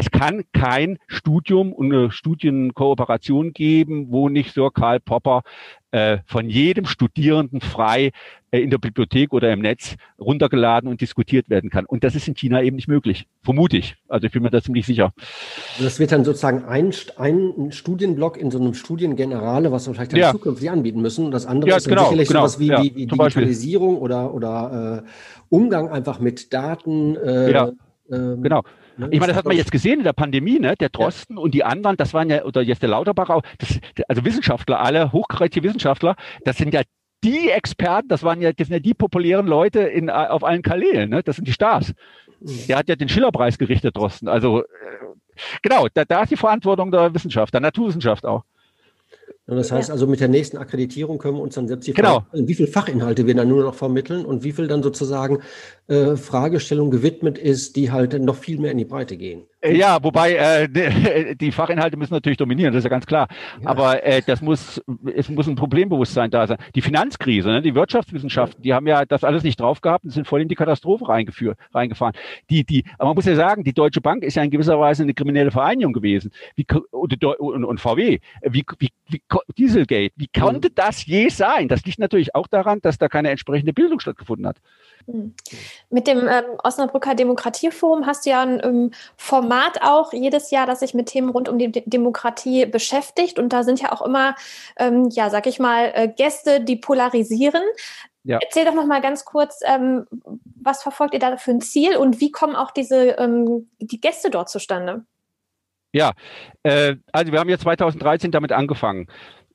Es kann kein Studium und eine Studienkooperation geben, wo nicht Sir Karl Popper äh, von jedem Studierenden frei äh, in der Bibliothek oder im Netz runtergeladen und diskutiert werden kann. Und das ist in China eben nicht möglich, vermute ich. Also ich bin mir da ziemlich sicher.
Das wird dann sozusagen ein, ein Studienblock in so einem Studiengenerale, was wir vielleicht dann ja. zukünftig anbieten müssen. Und das andere
ja,
ist
genau,
sicherlich
genau,
sowas wie,
ja,
wie, wie Digitalisierung oder, oder äh, Umgang einfach mit Daten.
Äh, ja, ähm, genau. Ne? Ich meine, das hat man jetzt gesehen in der Pandemie, ne? Der Drosten ja. und die anderen, das waren ja, oder jetzt der Lauterbach auch, das, also Wissenschaftler, alle hochkarätige Wissenschaftler, das sind ja die Experten, das waren ja, das sind ja die populären Leute in, auf allen Kanälen, ne? Das sind die Stars. Mhm. Der hat ja den Schillerpreis gerichtet, Drosten. Also äh, genau, da, da ist die Verantwortung der Wissenschaft, der Naturwissenschaft auch.
Das heißt also, mit der nächsten Akkreditierung können wir uns dann selbst die genau. Frage, wie viele Fachinhalte wir dann nur noch vermitteln und wie viel dann sozusagen äh, Fragestellung gewidmet ist, die halt noch viel mehr in die Breite gehen.
Äh, ja, wobei äh, die Fachinhalte müssen natürlich dominieren, das ist ja ganz klar. Ja. Aber äh, das muss, es muss ein Problembewusstsein da sein. Die Finanzkrise, ne, die Wirtschaftswissenschaften, die haben ja das alles nicht drauf gehabt und sind voll in die Katastrophe reingeführt, reingefahren. Die, die, aber man muss ja sagen, die Deutsche Bank ist ja in gewisser Weise eine kriminelle Vereinigung gewesen. Wie, und, und, und VW, wie, wie, wie Dieselgate, wie konnte mhm. das je sein? Das liegt natürlich auch daran, dass da keine entsprechende Bildung stattgefunden hat.
Mhm. Mit dem ähm, Osnabrücker Demokratieforum hast du ja ein ähm, Format auch jedes Jahr, das sich mit Themen rund um die D Demokratie beschäftigt. Und da sind ja auch immer, ähm, ja, sag ich mal, äh, Gäste, die polarisieren. Ja. Erzähl doch noch mal ganz kurz, ähm, was verfolgt ihr da für ein Ziel und wie kommen auch diese ähm, die Gäste dort zustande?
Ja, äh, also wir haben ja 2013 damit angefangen.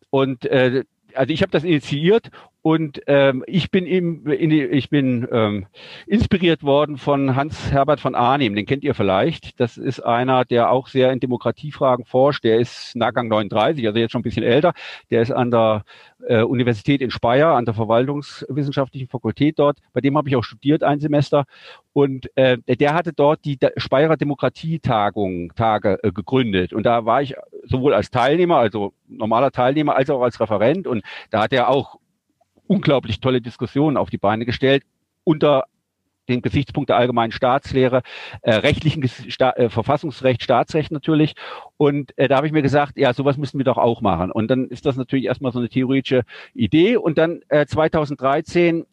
Und äh, also ich habe das initiiert und ähm, ich bin eben, in die, ich bin ähm, inspiriert worden von Hans Herbert von Arnim, den kennt ihr vielleicht. Das ist einer, der auch sehr in Demokratiefragen forscht. Der ist Nachgang 39, also jetzt schon ein bisschen älter. Der ist an der äh, Universität in Speyer, an der Verwaltungswissenschaftlichen Fakultät dort. Bei dem habe ich auch studiert ein Semester. Und äh, der hatte dort die Speyerer Demokratietagung Tage äh, gegründet. Und da war ich sowohl als Teilnehmer, also normaler Teilnehmer, als auch als Referent. Und da hat er auch unglaublich tolle Diskussionen auf die Beine gestellt unter den Gesichtspunkt der allgemeinen Staatslehre, äh, rechtlichen Sta äh, Verfassungsrecht, Staatsrecht natürlich. Und äh, da habe ich mir gesagt, ja, sowas müssen wir doch auch machen. Und dann ist das natürlich erstmal so eine theoretische Idee. Und dann äh, 2013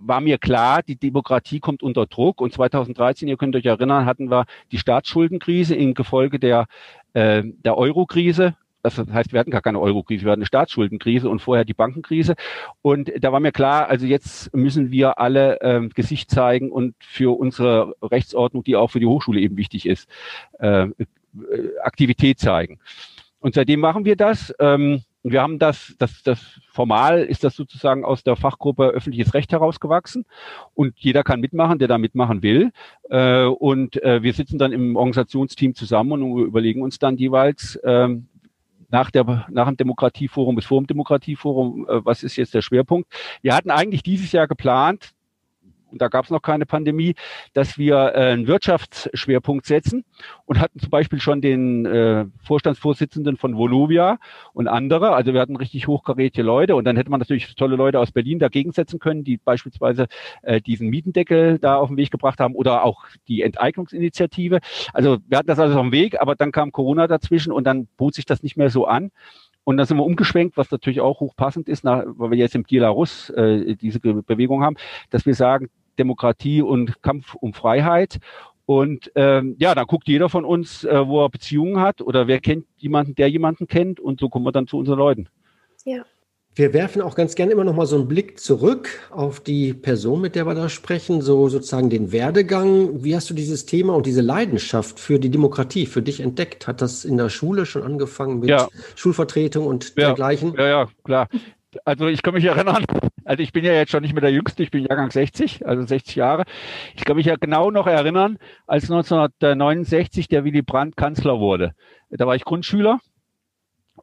war mir klar, die Demokratie kommt unter Druck. Und 2013, ihr könnt euch erinnern, hatten wir die Staatsschuldenkrise in Gefolge der, äh, der Euro-Krise das heißt, wir hatten gar keine Euro-Krise, wir hatten eine Staatsschuldenkrise und vorher die Bankenkrise. Und da war mir klar, also jetzt müssen wir alle ähm, Gesicht zeigen und für unsere Rechtsordnung, die auch für die Hochschule eben wichtig ist, äh, äh Aktivität zeigen. Und seitdem machen wir das. Ähm, wir haben das, das, das formal ist das sozusagen aus der Fachgruppe öffentliches Recht herausgewachsen und jeder kann mitmachen, der da mitmachen will. Äh, und äh, wir sitzen dann im Organisationsteam zusammen und überlegen uns dann jeweils, ähm, nach, der, nach dem Demokratieforum, bis vor dem Demokratieforum, äh, was ist jetzt der Schwerpunkt? Wir hatten eigentlich dieses Jahr geplant, und da gab es noch keine Pandemie, dass wir äh, einen Wirtschaftsschwerpunkt setzen und hatten zum Beispiel schon den äh, Vorstandsvorsitzenden von Volovia und andere. Also wir hatten richtig hochkarätige Leute und dann hätte man natürlich tolle Leute aus Berlin dagegen setzen können, die beispielsweise äh, diesen Mietendeckel da auf den Weg gebracht haben oder auch die Enteignungsinitiative. Also wir hatten das alles auf dem Weg, aber dann kam Corona dazwischen und dann bot sich das nicht mehr so an. Und dann sind wir umgeschwenkt, was natürlich auch hochpassend ist, nach, weil wir jetzt im Belarus äh, diese Bewegung haben, dass wir sagen, Demokratie und Kampf um Freiheit. Und ähm, ja, dann guckt jeder von uns, äh, wo er Beziehungen hat oder wer kennt jemanden, der jemanden kennt und so kommen wir dann zu unseren Leuten.
Ja. Wir werfen auch ganz gerne immer noch mal so einen Blick zurück auf die Person, mit der wir da sprechen, so sozusagen den Werdegang. Wie hast du dieses Thema und diese Leidenschaft für die Demokratie für dich entdeckt? Hat das in der Schule schon angefangen mit ja. Schulvertretung und
ja.
dergleichen?
Ja, ja, klar. Also ich kann mich erinnern, also ich bin ja jetzt schon nicht mehr der Jüngste, ich bin Jahrgang 60, also 60 Jahre. Ich kann mich ja genau noch erinnern, als 1969 der Willy Brandt Kanzler wurde. Da war ich Grundschüler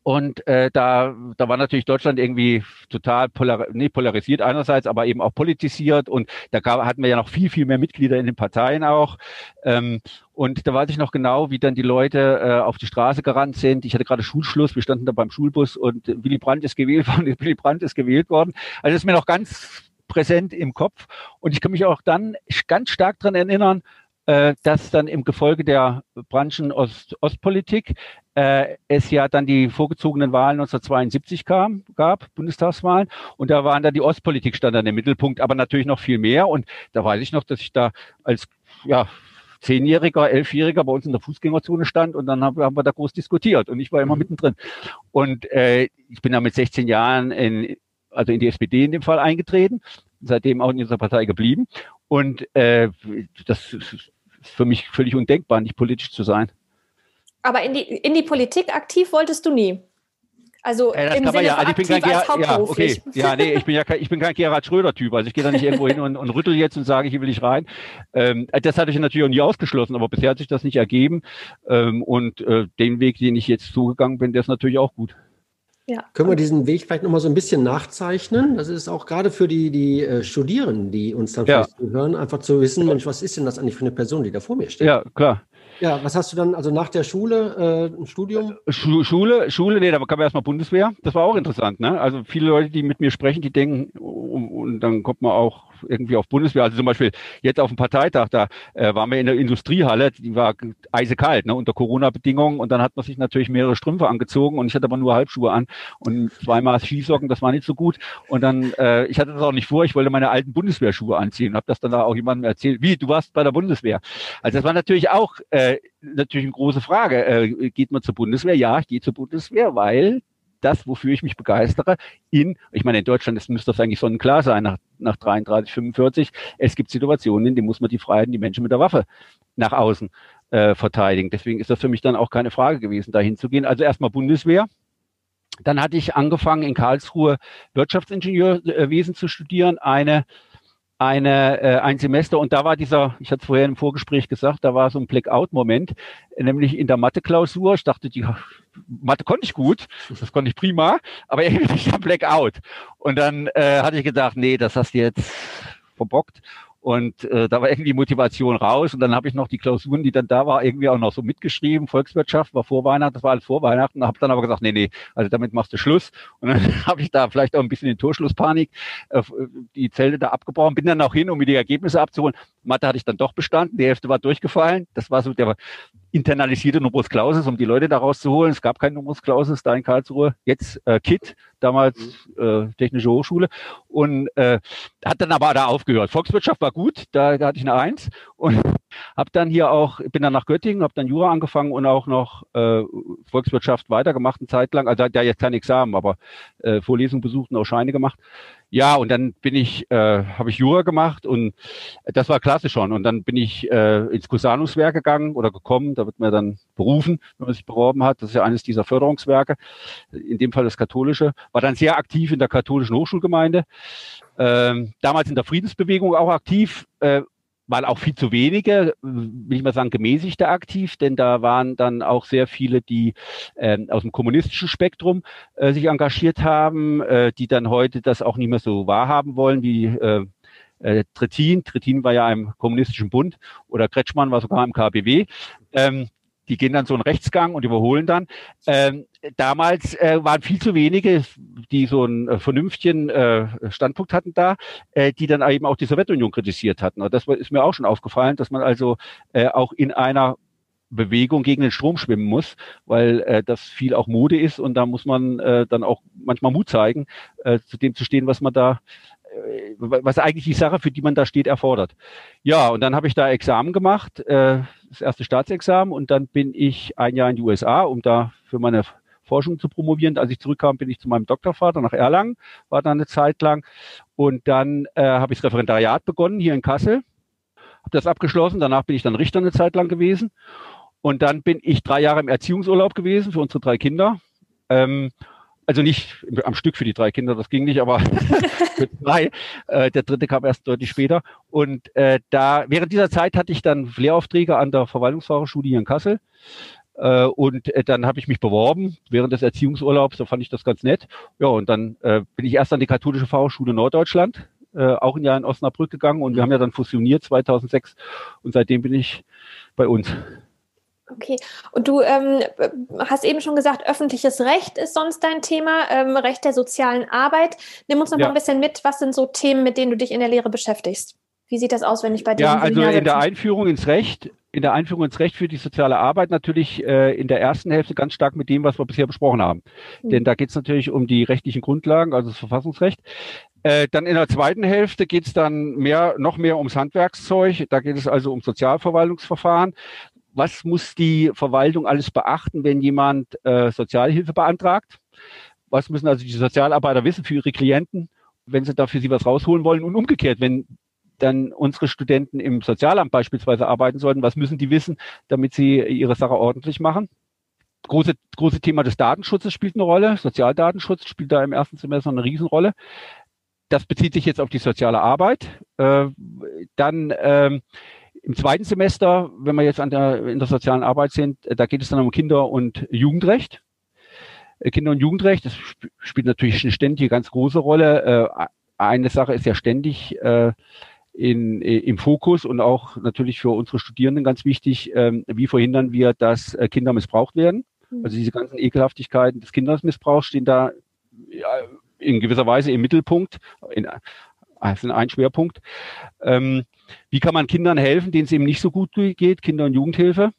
und äh, da, da war natürlich Deutschland irgendwie total polar, nee, polarisiert einerseits, aber eben auch politisiert. Und da gab, hatten wir ja noch viel, viel mehr Mitglieder in den Parteien auch. Ähm, und da weiß ich noch genau, wie dann die Leute äh, auf die Straße gerannt sind. Ich hatte gerade Schulschluss, wir standen da beim Schulbus und Willy Brandt ist gewählt worden, Willy Brandt ist gewählt worden. Also das ist mir noch ganz präsent im Kopf. Und ich kann mich auch dann ganz stark dran erinnern, äh, dass dann im Gefolge der Branchen Ost Ostpolitik äh, es ja dann die vorgezogenen Wahlen 1972 kam, gab, Bundestagswahlen, und da waren dann die Ostpolitik stand dann im Mittelpunkt, aber natürlich noch viel mehr. Und da weiß ich noch, dass ich da als ja, Zehnjähriger, Elfjähriger bei uns in der Fußgängerzone stand und dann haben, haben wir da groß diskutiert und ich war immer mhm. mittendrin. Und äh, ich bin da mit 16 Jahren in, also in die SPD in dem Fall eingetreten, seitdem auch in dieser Partei geblieben. Und äh, das ist für mich völlig undenkbar, nicht politisch zu sein.
Aber in die, in die Politik aktiv wolltest du nie? Also
äh, im Sinne ja, also ich bin kein Ger ja, okay. ja, nee, ich bin ja kein, ich bin kein Gerhard Schröder-Typ. Also ich gehe da nicht irgendwo hin und, und rüttel jetzt und sage, ich will nicht rein. Ähm, das hatte ich natürlich auch nie ausgeschlossen, aber bisher hat sich das nicht ergeben. Ähm, und äh, den Weg, den ich jetzt zugegangen bin, der ist natürlich auch gut.
Ja. Können wir diesen Weg vielleicht nochmal so ein bisschen nachzeichnen? Das ist auch gerade für die, die äh, Studierenden, die uns dann ja. vielleicht hören, einfach zu wissen, Mensch, was ist denn das eigentlich für eine Person, die da vor mir steht?
Ja, klar.
Ja, was hast du dann, also nach der Schule, äh, Studium?
Schule, Schule, nee, da kam erstmal Bundeswehr. Das war auch interessant, ne? Also viele Leute, die mit mir sprechen, die denken, und, und dann kommt man auch irgendwie auf Bundeswehr. Also zum Beispiel jetzt auf dem Parteitag, da äh, waren wir in der Industriehalle, die war eisekalt, ne, unter Corona-Bedingungen und dann hat man sich natürlich mehrere Strümpfe angezogen und ich hatte aber nur Halbschuhe an und zweimal Skisocken, das war nicht so gut. Und dann, äh, ich hatte das auch nicht vor, ich wollte meine alten Bundeswehrschuhe anziehen und habe das dann auch jemandem erzählt, wie, du warst bei der Bundeswehr. Also das war natürlich auch äh, natürlich eine große Frage. Äh, geht man zur Bundeswehr? Ja, ich gehe zur Bundeswehr, weil das, wofür ich mich begeistere, in, ich meine, in Deutschland ist, müsste das eigentlich sonnenklar sein nach, nach 33, 45. Es gibt Situationen, in denen muss man die Freiheiten, die Menschen mit der Waffe nach außen äh, verteidigen. Deswegen ist das für mich dann auch keine Frage gewesen, dahin zu gehen. Also erstmal Bundeswehr. Dann hatte ich angefangen, in Karlsruhe Wirtschaftsingenieurwesen zu studieren, eine eine, äh, ein Semester und da war dieser, ich hatte es vorher im Vorgespräch gesagt, da war so ein Blackout-Moment, nämlich in der Mathe-Klausur. Ich dachte, die Mathe konnte ich gut, das konnte ich prima, aber irgendwie der Blackout. Und dann äh, hatte ich gedacht, nee, das hast du jetzt verbockt. Und äh, da war irgendwie Motivation raus. Und dann habe ich noch die Klausuren, die dann da war, irgendwie auch noch so mitgeschrieben. Volkswirtschaft war vor Weihnachten, das war alles vor Weihnachten. Habe dann aber gesagt, nee, nee, also damit machst du Schluss. Und dann habe ich da vielleicht auch ein bisschen in Torschlusspanik äh, die Zelte da abgebrochen. Bin dann auch hin, um mir die Ergebnisse abzuholen. Mathe hatte ich dann doch bestanden. Die Hälfte war durchgefallen. Das war so der internalisierte Numerus Clausus, um die Leute da rauszuholen. Es gab kein Numerus Clausus da in Karlsruhe. Jetzt äh, KIT, damals äh, Technische Hochschule. Und äh, hat dann aber da aufgehört. Volkswirtschaft war gut, da, da hatte ich eine Eins. Und habe dann hier auch, bin dann nach Göttingen, habe dann Jura angefangen und auch noch äh, Volkswirtschaft weitergemacht eine Zeit lang. Also da jetzt kein Examen, aber äh, Vorlesungen besucht und auch Scheine gemacht. Ja, und dann bin ich, äh, habe ich Jura gemacht und das war klasse schon. Und dann bin ich äh, ins Cusanuswerk gegangen oder gekommen. Da wird man dann berufen, wenn man sich beworben hat. Das ist ja eines dieser Förderungswerke. In dem Fall das katholische. War dann sehr aktiv in der katholischen Hochschulgemeinde. Ähm, damals in der Friedensbewegung auch aktiv. Äh, waren auch viel zu wenige, will ich mal sagen, gemäßigte aktiv, denn da waren dann auch sehr viele, die äh, aus dem kommunistischen Spektrum äh, sich engagiert haben, äh, die dann heute das auch nicht mehr so wahrhaben wollen, wie äh, äh, Trittin. Trittin war ja im kommunistischen Bund oder Kretschmann war sogar im KBW. Ähm, die gehen dann so einen Rechtsgang und überholen dann. Ähm, damals äh, waren viel zu wenige, die so einen äh, vernünftigen äh, Standpunkt hatten da, äh, die dann eben auch die Sowjetunion kritisiert hatten. Und das ist mir auch schon aufgefallen, dass man also äh, auch in einer Bewegung gegen den Strom schwimmen muss, weil äh, das viel auch Mode ist und da muss man äh, dann auch manchmal Mut zeigen, äh, zu dem zu stehen, was man da was eigentlich die Sache, für die man da steht, erfordert. Ja, und dann habe ich da Examen gemacht, äh, das erste Staatsexamen, und dann bin ich ein Jahr in die USA, um da für meine Forschung zu promovieren. Als ich zurückkam, bin ich zu meinem Doktorvater nach Erlangen, war da eine Zeit lang. Und dann äh, habe ich das Referendariat begonnen hier in Kassel, habe das abgeschlossen. Danach bin ich dann Richter eine Zeit lang gewesen. Und dann bin ich drei Jahre im Erziehungsurlaub gewesen für unsere drei Kinder. Ähm, also nicht am Stück für die drei Kinder, das ging nicht, aber für drei. Äh, der dritte kam erst deutlich später. Und äh, da während dieser Zeit hatte ich dann Lehraufträge an der Verwaltungsfahrerschule hier in Kassel. Äh, und äh, dann habe ich mich beworben während des Erziehungsurlaubs, da fand ich das ganz nett. Ja, und dann äh, bin ich erst an die katholische Fachhochschule Norddeutschland, äh, auch ein Jahr in Osnabrück gegangen und wir haben ja dann fusioniert 2006 und seitdem bin ich bei uns.
Okay, und du ähm, hast eben schon gesagt, öffentliches Recht ist sonst dein Thema, ähm, Recht der sozialen Arbeit. Nimm uns noch ja. mal ein bisschen mit, was sind so Themen, mit denen du dich in der Lehre beschäftigst? Wie sieht das aus, wenn ich bei dir
Ja, also in der Einführung ins Recht, in der Einführung ins Recht für die soziale Arbeit natürlich äh, in der ersten Hälfte ganz stark mit dem, was wir bisher besprochen haben. Mhm. Denn da geht es natürlich um die rechtlichen Grundlagen, also das Verfassungsrecht. Äh, dann in der zweiten Hälfte geht es dann mehr, noch mehr ums Handwerkszeug. Da geht es also um Sozialverwaltungsverfahren was muss die Verwaltung alles beachten, wenn jemand äh, Sozialhilfe beantragt? Was müssen also die Sozialarbeiter wissen für ihre Klienten, wenn sie da für sie was rausholen wollen? Und umgekehrt, wenn dann unsere Studenten im Sozialamt beispielsweise arbeiten sollten, was müssen die wissen, damit sie ihre Sache ordentlich machen? Große, große Thema des Datenschutzes spielt eine Rolle. Sozialdatenschutz spielt da im ersten Semester eine Riesenrolle. Das bezieht sich jetzt auf die soziale Arbeit. Äh, dann ähm, im zweiten Semester, wenn wir jetzt an der, in der sozialen Arbeit sind, da geht es dann um Kinder- und Jugendrecht. Äh, Kinder- und Jugendrecht, das sp spielt natürlich eine ständige ganz große Rolle. Äh, eine Sache ist ja ständig äh, in, im Fokus und auch natürlich für unsere Studierenden ganz wichtig, ähm, wie verhindern wir, dass äh, Kinder missbraucht werden. Mhm. Also diese ganzen Ekelhaftigkeiten des Kindermissbrauchs stehen da ja, in gewisser Weise im Mittelpunkt, in, also ein Schwerpunkt. Ähm, wie kann man Kindern helfen, denen es eben nicht so gut geht? Kinder- und Jugendhilfe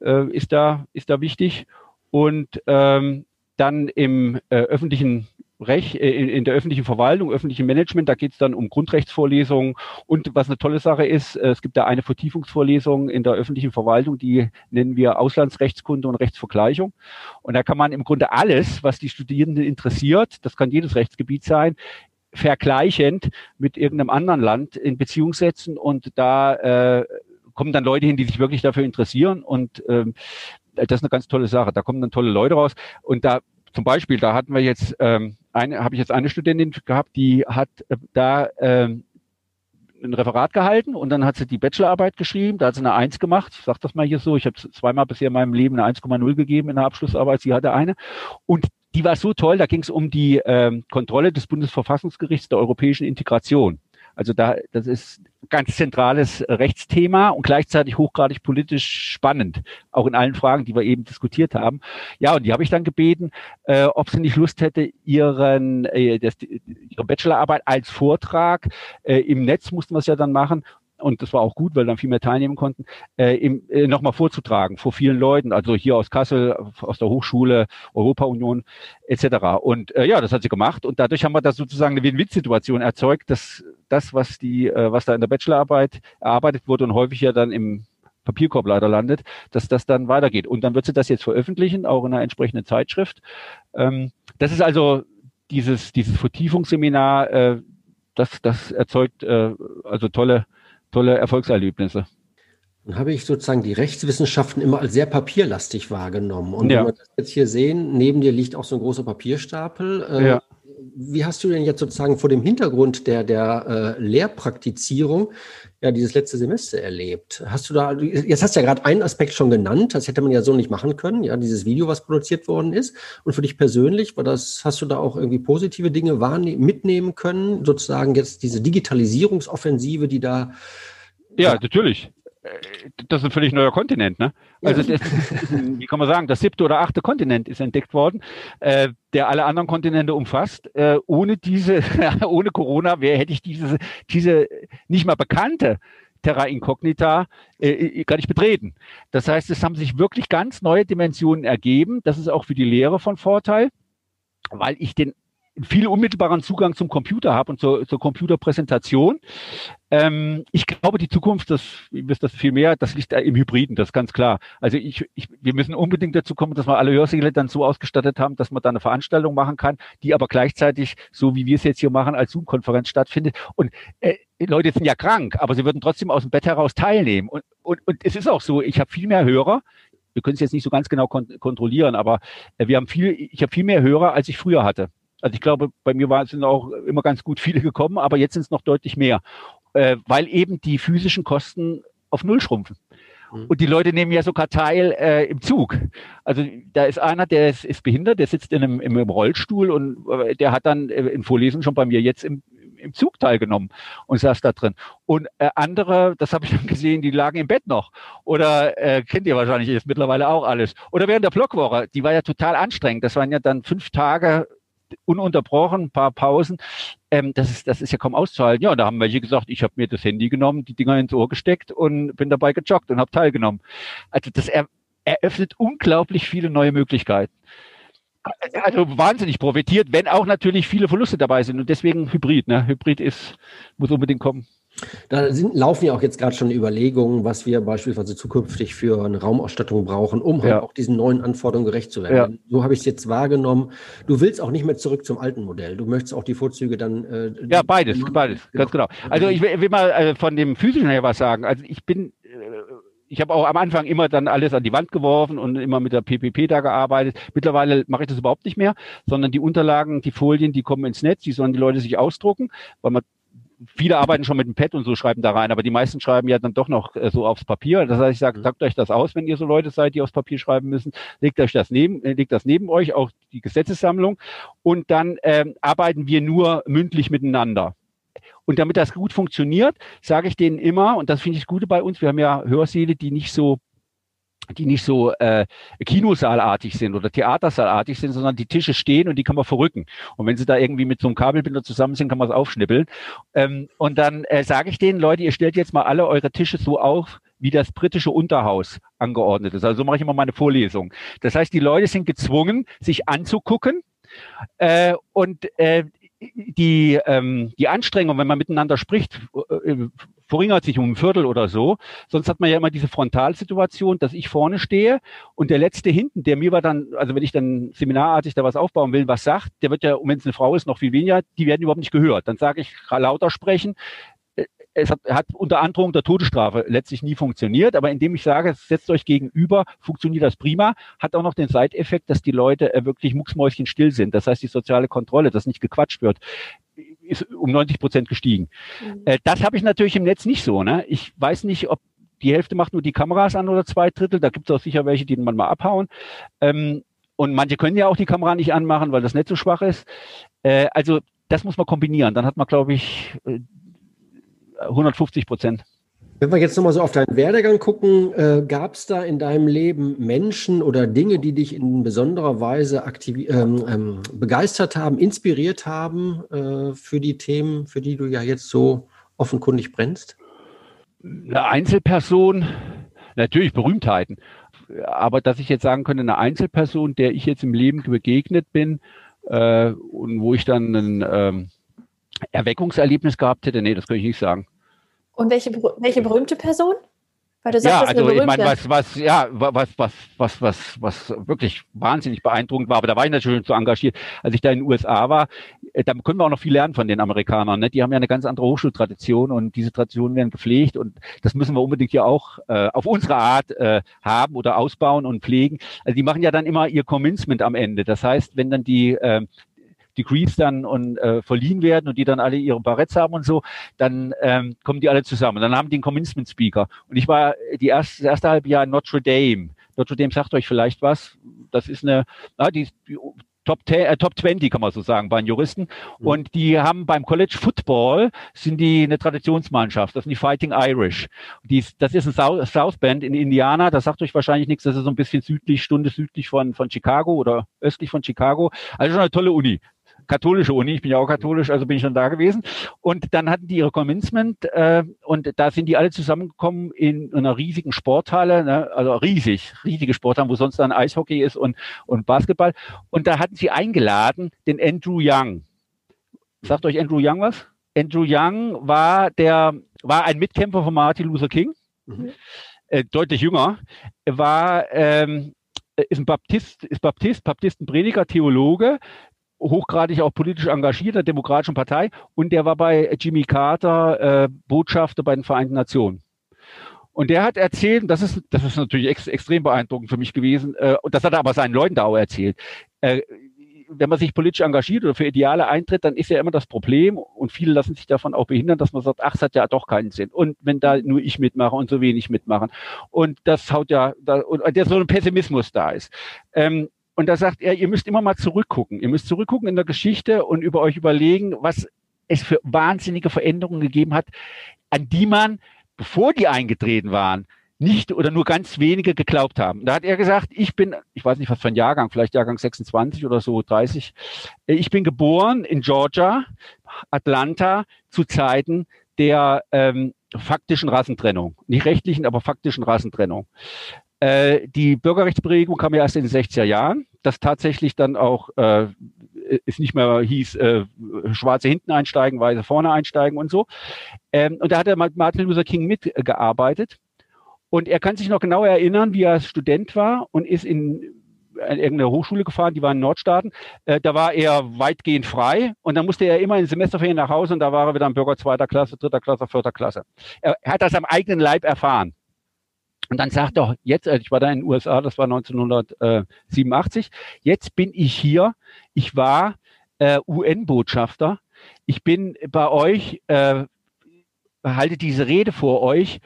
äh, ist da ist da wichtig und ähm, dann im äh, öffentlichen Recht, äh, in, in der öffentlichen Verwaltung, öffentlichen Management, da geht es dann um Grundrechtsvorlesungen und was eine tolle Sache ist, äh, es gibt da eine Vertiefungsvorlesung in der öffentlichen Verwaltung, die nennen wir Auslandsrechtskunde und Rechtsvergleichung. Und da kann man im Grunde alles, was die Studierenden interessiert, das kann jedes Rechtsgebiet sein, vergleichend mit irgendeinem anderen Land in Beziehung setzen und da äh, kommen dann Leute hin, die sich wirklich dafür interessieren und ähm, das ist eine ganz tolle Sache. Da kommen dann tolle Leute raus und da zum Beispiel, da hatten wir jetzt ähm, eine, habe ich jetzt eine Studentin gehabt, die hat äh, da ähm, ein Referat gehalten und dann hat sie die Bachelorarbeit geschrieben, da hat sie eine Eins gemacht. Ich sage das mal hier so, ich habe zweimal bisher in meinem Leben eine 1,0 gegeben in der Abschlussarbeit, sie hatte eine. Und die war so toll, da ging es um die ähm, Kontrolle des Bundesverfassungsgerichts der europäischen Integration. Also da, das ist ganz zentrales Rechtsthema und gleichzeitig hochgradig politisch spannend, auch in allen Fragen, die wir eben diskutiert haben. Ja, und die habe ich dann gebeten, äh, ob sie nicht Lust hätte, ihren äh, das, ihre Bachelorarbeit als Vortrag äh, im Netz mussten wir es ja dann machen und das war auch gut, weil dann viel mehr teilnehmen konnten, äh, äh, nochmal vorzutragen vor vielen Leuten, also hier aus Kassel, aus der Hochschule, Europa-Union etc. Und äh, ja, das hat sie gemacht und dadurch haben wir da sozusagen eine Win-Win-Situation erzeugt, dass das, was die, äh, was da in der Bachelorarbeit erarbeitet wurde und häufig ja dann im Papierkorb leider landet, dass das dann weitergeht. Und dann wird sie das jetzt veröffentlichen, auch in einer entsprechenden Zeitschrift. Ähm, das ist also dieses, dieses Vertiefungsseminar, äh, das, das erzeugt äh, also tolle tolle Erfolgserlebnisse.
Dann habe ich sozusagen die Rechtswissenschaften immer als sehr papierlastig wahrgenommen. Und ja. wenn wir das jetzt hier sehen, neben dir liegt auch so ein großer Papierstapel. Äh, ja. Wie hast du denn jetzt sozusagen vor dem Hintergrund der, der äh, Lehrpraktizierung ja dieses letzte Semester erlebt? Hast du da, jetzt hast du ja gerade einen Aspekt schon genannt, das hätte man ja so nicht machen können, ja, dieses Video, was produziert worden ist. Und für dich persönlich, war das, hast du da auch irgendwie positive Dinge mitnehmen können, sozusagen jetzt diese Digitalisierungsoffensive, die da
ja, natürlich. Äh, das ist ein völlig neuer Kontinent, ne? Also das, wie kann man sagen, das siebte oder achte Kontinent ist entdeckt worden, äh, der alle anderen Kontinente umfasst. Äh, ohne diese, ohne Corona wäre hätte ich diese, diese nicht mal bekannte Terra Incognita äh, äh, gar nicht betreten. Das heißt, es haben sich wirklich ganz neue Dimensionen ergeben. Das ist auch für die Lehre von Vorteil, weil ich den viel unmittelbaren Zugang zum Computer habe und zur, zur Computerpräsentation. Ähm, ich glaube, die Zukunft, das, ihr wisst das viel mehr, das liegt im Hybriden, das ist ganz klar. Also ich, ich, wir müssen unbedingt dazu kommen, dass wir alle Hörsäle dann so ausgestattet haben, dass man da eine Veranstaltung machen kann, die aber gleichzeitig, so wie wir es jetzt hier machen, als Zoom-Konferenz stattfindet. Und äh, Leute sind ja krank, aber sie würden trotzdem aus dem Bett heraus teilnehmen. Und, und, und es ist auch so, ich habe viel mehr Hörer, wir können es jetzt nicht so ganz genau kon kontrollieren, aber äh, wir haben viel, ich habe viel mehr Hörer, als ich früher hatte. Also ich glaube, bei mir war, sind auch immer ganz gut viele gekommen, aber jetzt sind es noch deutlich mehr, äh, weil eben die physischen Kosten auf Null schrumpfen. Mhm. Und die Leute nehmen ja sogar teil äh, im Zug. Also da ist einer, der ist, ist behindert, der sitzt in einem, im, im Rollstuhl und äh, der hat dann äh, in Vorlesungen schon bei mir jetzt im, im Zug teilgenommen und saß da drin. Und äh, andere, das habe ich dann gesehen, die lagen im Bett noch. Oder äh, kennt ihr wahrscheinlich jetzt mittlerweile auch alles. Oder während der Blockwoche, die war ja total anstrengend. Das waren ja dann fünf Tage ununterbrochen, ein paar Pausen. Ähm, das, ist, das ist ja kaum auszuhalten. Ja, und da haben welche gesagt, ich habe mir das Handy genommen, die Dinger ins Ohr gesteckt und bin dabei gejoggt und habe teilgenommen. Also das er, eröffnet unglaublich viele neue Möglichkeiten. Also wahnsinnig profitiert, wenn auch natürlich viele Verluste dabei sind. Und deswegen Hybrid. Ne? Hybrid ist, muss unbedingt kommen.
Da sind, laufen ja auch jetzt gerade schon Überlegungen, was wir beispielsweise zukünftig für eine Raumausstattung brauchen, um halt auch diesen neuen Anforderungen gerecht zu werden. Ja. So habe ich es jetzt wahrgenommen. Du willst auch nicht mehr zurück zum alten Modell. Du möchtest auch die Vorzüge dann.
Äh, ja, beides, beides, genau. ganz genau. Also ich will, will mal äh, von dem physischen her was sagen. Also ich bin äh, ich habe auch am Anfang immer dann alles an die Wand geworfen und immer mit der PPP da gearbeitet. Mittlerweile mache ich das überhaupt nicht mehr, sondern die Unterlagen, die Folien, die kommen ins Netz, die sollen die Leute sich ausdrucken, weil man viele arbeiten schon mit dem Pad und so schreiben da rein, aber die meisten schreiben ja dann doch noch äh, so aufs Papier. Das heißt, ich sage, mhm. sagt euch das aus, wenn ihr so Leute seid, die aufs Papier schreiben müssen, legt euch das neben, äh, legt das neben euch, auch die Gesetzessammlung, und dann ähm, arbeiten wir nur mündlich miteinander. Und damit das gut funktioniert, sage ich denen immer, und das finde ich das Gute bei uns, wir haben ja Hörsäle, die nicht so die nicht so äh, Kinosaalartig sind oder Theatersaalartig sind, sondern die Tische stehen und die kann man verrücken. Und wenn sie da irgendwie mit so einem Kabelbinder zusammen sind, kann man es aufschnippeln. Ähm, und dann äh, sage ich denen, Leute, ihr stellt jetzt mal alle eure Tische so auf, wie das britische Unterhaus angeordnet ist. Also so mache ich immer meine Vorlesung. Das heißt, die Leute sind gezwungen, sich anzugucken. Äh, und äh, die, ähm, die Anstrengung, wenn man miteinander spricht, äh, verringert sich um ein Viertel oder so. Sonst hat man ja immer diese Frontalsituation, dass ich vorne stehe und der Letzte hinten, der mir war dann, also wenn ich dann seminarartig da was aufbauen will, was sagt, der wird ja, wenn es eine Frau ist, noch viel weniger, die werden überhaupt nicht gehört. Dann sage ich lauter sprechen, es hat, hat unter Androhung der Todesstrafe letztlich nie funktioniert, aber indem ich sage, setzt euch gegenüber, funktioniert das prima, hat auch noch den Seiteffekt, dass die Leute äh, wirklich mucksmäuschen still sind. Das heißt, die soziale Kontrolle, dass nicht gequatscht wird, ist um 90 Prozent gestiegen. Mhm. Äh, das habe ich natürlich im Netz nicht so. Ne? Ich weiß nicht, ob die Hälfte macht nur die Kameras an oder zwei Drittel. Da gibt es auch sicher welche, die man mal abhauen. Ähm, und manche können ja auch die Kamera nicht anmachen, weil das Netz so schwach ist. Äh, also das muss man kombinieren. Dann hat man, glaube ich, 150 Prozent.
Wenn wir jetzt nochmal so auf deinen Werdegang gucken, äh, gab es da in deinem Leben Menschen oder Dinge, die dich in besonderer Weise ähm, ähm, begeistert haben, inspiriert haben äh, für die Themen, für die du ja jetzt so offenkundig brennst?
Eine Einzelperson, natürlich Berühmtheiten, aber dass ich jetzt sagen könnte, eine Einzelperson, der ich jetzt im Leben begegnet bin äh, und wo ich dann ein ähm, Erweckungserlebnis gehabt hätte, nee, das kann ich nicht sagen.
Und welche, welche berühmte Person?
Weil du sagst, ja, also ich meine, was, was, ja, was, was, was, was, was wirklich wahnsinnig beeindruckend war, aber da war ich natürlich so engagiert, als ich da in den USA war, äh, da können wir auch noch viel lernen von den Amerikanern. Ne? Die haben ja eine ganz andere Hochschultradition und diese Traditionen werden gepflegt und das müssen wir unbedingt ja auch äh, auf unsere Art äh, haben oder ausbauen und pflegen. Also die machen ja dann immer ihr Commencement am Ende. Das heißt, wenn dann die, äh, Degrees dann und äh, verliehen werden und die dann alle ihre Barretts haben und so, dann ähm, kommen die alle zusammen. Dann haben die einen Commencement Speaker. Und ich war die erste, das erste halbe Jahr in Notre Dame. Notre Dame sagt euch vielleicht was. Das ist eine, ah, die, die Top, 10, äh, Top 20 kann man so sagen bei den Juristen. Mhm. Und die haben beim College Football sind die eine Traditionsmannschaft. Das sind die Fighting Irish. Die, das ist ein South, South Bend in Indiana. Das sagt euch wahrscheinlich nichts. Das ist so ein bisschen südlich, Stunde südlich von, von Chicago oder östlich von Chicago. Also schon eine tolle Uni katholische Uni, ich bin ja auch katholisch, also bin ich schon da gewesen. Und dann hatten die ihre Commencement äh, und da sind die alle zusammengekommen in einer riesigen Sporthalle, ne? also riesig, riesige Sporthalle, wo sonst dann Eishockey ist und, und Basketball. Und da hatten sie eingeladen den Andrew Young. Sagt euch Andrew Young was? Andrew Young war der, war ein Mitkämpfer von Martin Luther King, mhm. äh, deutlich jünger, war ähm, ist ein Baptist, ist Baptist, Baptistenprediger, Theologe, hochgradig auch politisch engagiert der Demokratischen Partei und der war bei Jimmy Carter äh, Botschafter bei den Vereinten Nationen. Und der hat erzählt, das ist, das ist natürlich ex, extrem beeindruckend für mich gewesen, äh, und das hat er aber seinen Leuten da auch erzählt. Äh, wenn man sich politisch engagiert oder für Ideale eintritt, dann ist ja immer das Problem, und viele lassen sich davon auch behindern, dass man sagt, ach, es hat ja doch keinen Sinn. Und wenn da nur ich mitmache und so wenig mitmachen. Und das haut ja, da, und der so ein Pessimismus da ist. Ähm, und da sagt er, ihr müsst immer mal zurückgucken. Ihr müsst zurückgucken in der Geschichte und über euch überlegen, was es für wahnsinnige Veränderungen gegeben hat, an die man, bevor die eingetreten waren, nicht oder nur ganz wenige geglaubt haben. Da hat er gesagt, ich bin, ich weiß nicht was für ein Jahrgang, vielleicht Jahrgang 26 oder so 30. Ich bin geboren in Georgia, Atlanta, zu Zeiten der ähm, faktischen Rassentrennung. Nicht rechtlichen, aber faktischen Rassentrennung. Äh, die Bürgerrechtsbewegung kam ja erst in den 60er Jahren das tatsächlich dann auch äh, es nicht mehr hieß, äh, Schwarze hinten einsteigen, Weiße vorne einsteigen und so. Ähm, und da hat er mit Martin Luther King mitgearbeitet. Und er kann sich noch genau erinnern, wie er Student war und ist in irgendeine Hochschule gefahren, die war in Nordstaaten. Äh, da war er weitgehend frei und dann musste er immer in Semesterferien nach Hause und da war er wieder ein Bürger zweiter Klasse, dritter Klasse, vierter Klasse. Er, er hat das am eigenen Leib erfahren. Und dann sagt er, jetzt, äh, ich war da in den USA, das war 1987, jetzt bin ich hier, ich war äh, UN-Botschafter, Ich bin bei euch, äh, halte diese Rede vor euch.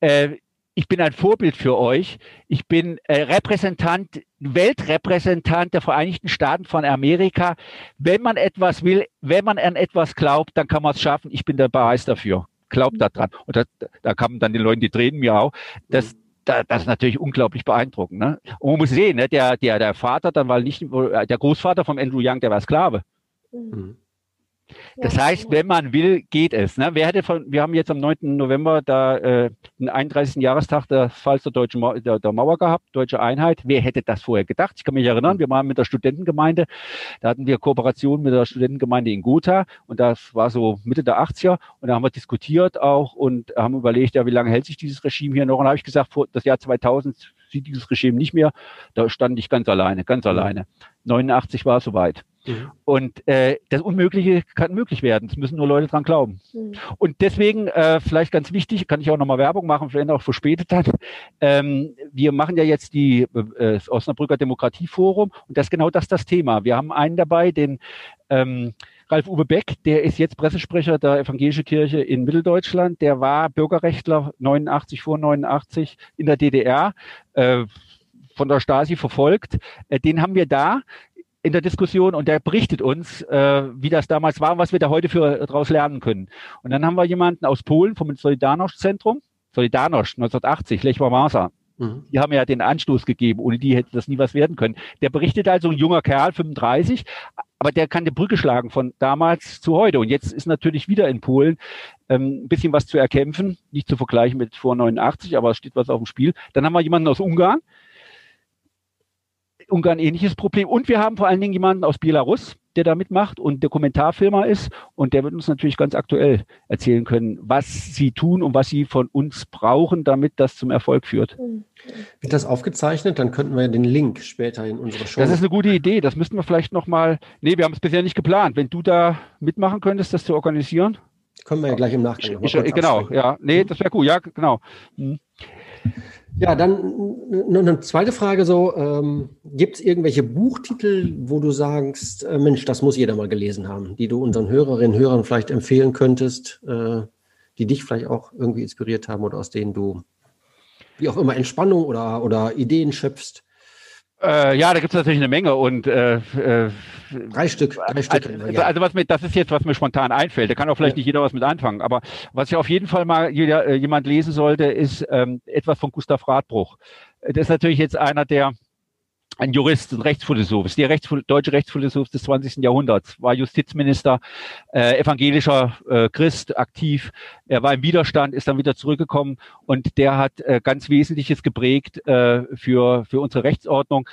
Äh, ich bin ein Vorbild für euch. Ich bin äh, Repräsentant, Weltrepräsentant der Vereinigten Staaten von Amerika. Wenn man etwas will, wenn man an etwas glaubt, dann kann man es schaffen. Ich bin der Beweis dafür. Glaubt daran. Und da, da kamen dann die Leute, die Tränen mir auch. Das, das ist natürlich unglaublich beeindruckend. Ne? Und man muss sehen, ne, der, der, der Vater dann war nicht, der Großvater von Andrew Young, der war Sklave. Mhm. Das ja, heißt, wenn man will, geht es. Ne? Wer hätte von, wir haben jetzt am 9. November da äh, den 31. Jahrestag des Falls der deutschen Ma der, der, Mauer gehabt, deutsche Einheit. Wer hätte das vorher gedacht? Ich kann mich erinnern, wir waren mit der Studentengemeinde, da hatten wir Kooperation mit der Studentengemeinde in Gotha und das war so Mitte der 80er und da haben wir diskutiert auch und haben überlegt, ja, wie lange hält sich dieses Regime hier noch? Und da habe ich gesagt, vor das Jahr 2000 sieht dieses Regime nicht mehr. Da stand ich ganz alleine, ganz alleine. 89 war es soweit. Mhm. Und äh, das Unmögliche kann möglich werden. Es müssen nur Leute dran glauben. Mhm. Und deswegen, äh, vielleicht ganz wichtig, kann ich auch nochmal Werbung machen, vielleicht auch für später dann. Ähm, wir machen ja jetzt die äh, Osnabrücker Demokratieforum und das ist genau das das Thema. Wir haben einen dabei, den ähm, Ralf Uwe Beck, der ist jetzt Pressesprecher der Evangelischen Kirche in Mitteldeutschland. Der war Bürgerrechtler 89 vor 89 in der DDR. Äh, von der Stasi verfolgt. Äh, den haben wir da in der Diskussion und der berichtet uns, äh, wie das damals war und was wir da heute für daraus lernen können. Und dann haben wir jemanden aus Polen vom Solidarność-Zentrum, Solidarność 1980, Lech Wałęsa. Mhm. Die haben ja den Anstoß gegeben, ohne die hätte das nie was werden können. Der berichtet also ein junger Kerl, 35, aber der kann die Brücke schlagen von damals zu heute. Und jetzt ist natürlich wieder in Polen ähm, ein bisschen was zu erkämpfen, nicht zu vergleichen mit vor 89, aber es steht was auf dem Spiel. Dann haben wir jemanden aus Ungarn, Ungarn ähnliches Problem. Und wir haben vor allen Dingen jemanden aus Belarus, der da mitmacht und Dokumentarfilmer ist. Und der wird uns natürlich ganz aktuell erzählen können, was sie tun und was sie von uns brauchen, damit das zum Erfolg führt.
Wird das aufgezeichnet? Dann könnten wir den Link später in unsere Show.
Das ist eine gute Idee. Das müssten wir vielleicht nochmal. Nee, wir haben es bisher nicht geplant. Wenn du da mitmachen könntest, das zu organisieren.
Können wir ja gleich im Nachgang.
Ich, ich, genau, ja. Nee, das wäre cool. Ja, genau. Hm.
Ja, dann noch eine zweite Frage so, ähm, gibt es irgendwelche Buchtitel, wo du sagst, äh, Mensch, das muss jeder mal gelesen haben, die du unseren Hörerinnen und Hörern vielleicht empfehlen könntest, äh, die dich vielleicht auch irgendwie inspiriert haben oder aus denen du, wie auch immer, Entspannung oder, oder Ideen schöpfst?
Äh, ja, da gibt es natürlich eine Menge und äh, äh,
drei Stück, drei
Stück. Also, ja. also, was mir, das ist jetzt, was mir spontan einfällt. Da kann auch vielleicht ja. nicht jeder was mit anfangen. Aber was ich auf jeden Fall mal jeder, äh, jemand lesen sollte, ist ähm, etwas von Gustav Radbruch. Das ist natürlich jetzt einer der ein Jurist, ein Rechtsphilosoph, der Rechtsphil deutsche Rechtsphilosoph des 20. Jahrhunderts, war Justizminister, äh, evangelischer äh, Christ, aktiv. Er war im Widerstand, ist dann wieder zurückgekommen und der hat äh, ganz Wesentliches geprägt äh, für, für unsere Rechtsordnung.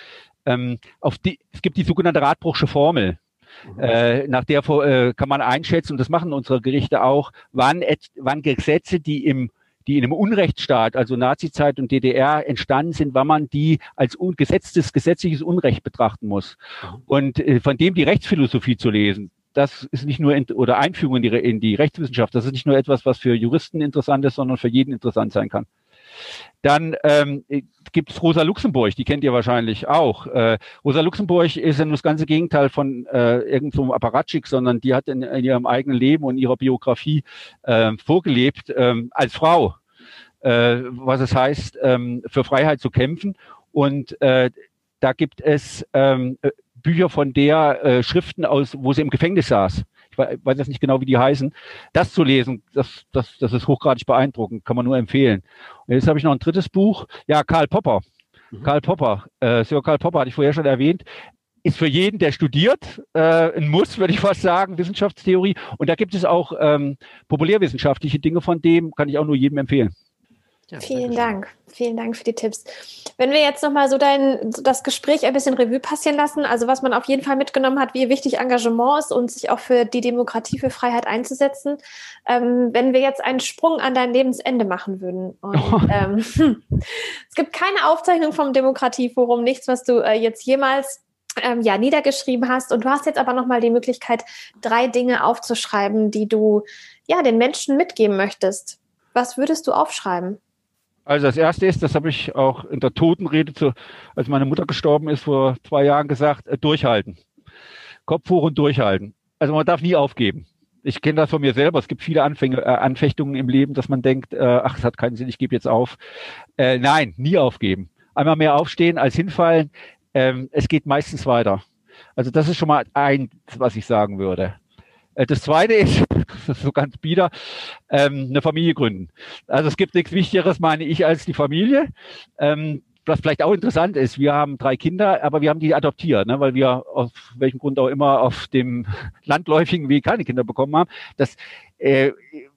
Ähm, auf die, es gibt die sogenannte Radbruchsche Formel. Mhm. Äh, nach der äh, kann man einschätzen, und das machen unsere Gerichte auch, wann, wann Gesetze, die im die in einem Unrechtsstaat, also Nazizeit und DDR entstanden sind, wann man die als gesetztes, gesetzliches Unrecht betrachten muss. Und äh, von dem die Rechtsphilosophie zu lesen, das ist nicht nur in, oder Einführung in die, in die Rechtswissenschaft, das ist nicht nur etwas, was für Juristen interessant ist, sondern für jeden interessant sein kann. Dann ähm, gibt es Rosa Luxemburg, die kennt ihr wahrscheinlich auch. Äh, Rosa Luxemburg ist ja nur das ganze Gegenteil von äh, irgendeinem so Apparatschik, sondern die hat in, in, ihrem eigenen Leben und ihrer Biografie äh, vorgelebt ähm, als Frau, äh, was es heißt, ähm, für Freiheit zu kämpfen. Und äh, da gibt es ähm, Bücher von der, äh, Schriften aus, wo sie im Gefängnis saß weiß jetzt nicht genau, wie die heißen, das zu lesen, das, das, das ist hochgradig beeindruckend, kann man nur empfehlen. Und jetzt habe ich noch ein drittes Buch, ja, Karl Popper. Mhm. Karl Popper, äh, Sir Karl Popper hatte ich vorher schon erwähnt, ist für jeden, der studiert, äh, ein Muss, würde ich fast sagen, Wissenschaftstheorie. Und da gibt es auch ähm, populärwissenschaftliche Dinge von dem, kann ich auch nur jedem empfehlen.
Ja, Vielen Dank. Vielen Dank für die Tipps. Wenn wir jetzt nochmal so dein, das Gespräch ein bisschen Revue passieren lassen, also was man auf jeden Fall mitgenommen hat, wie wichtig Engagement ist und sich auch für die Demokratie, für Freiheit einzusetzen. Ähm, wenn wir jetzt einen Sprung an dein Lebensende machen würden. Und, oh. ähm, es gibt keine Aufzeichnung vom Demokratieforum, nichts, was du äh, jetzt jemals ähm, ja, niedergeschrieben hast. Und du hast jetzt aber nochmal die Möglichkeit, drei Dinge aufzuschreiben, die du ja den Menschen mitgeben möchtest. Was würdest du aufschreiben?
Also das erste ist, das habe ich auch in der Totenrede, zu, als meine Mutter gestorben ist, vor zwei Jahren gesagt, äh, durchhalten. Kopf hoch und durchhalten. Also man darf nie aufgeben. Ich kenne das von mir selber. Es gibt viele Anfänge, äh, Anfechtungen im Leben, dass man denkt, äh, ach, es hat keinen Sinn, ich gebe jetzt auf. Äh, nein, nie aufgeben. Einmal mehr aufstehen als hinfallen. Ähm, es geht meistens weiter. Also das ist schon mal eins, was ich sagen würde. Äh, das zweite ist, so ganz bieder, ähm, eine Familie gründen. Also es gibt nichts Wichtigeres, meine ich, als die Familie. Ähm, was vielleicht auch interessant ist, wir haben drei Kinder, aber wir haben die adoptiert, ne, weil wir aus welchem Grund auch immer auf dem landläufigen Weg keine Kinder bekommen haben. Das, äh,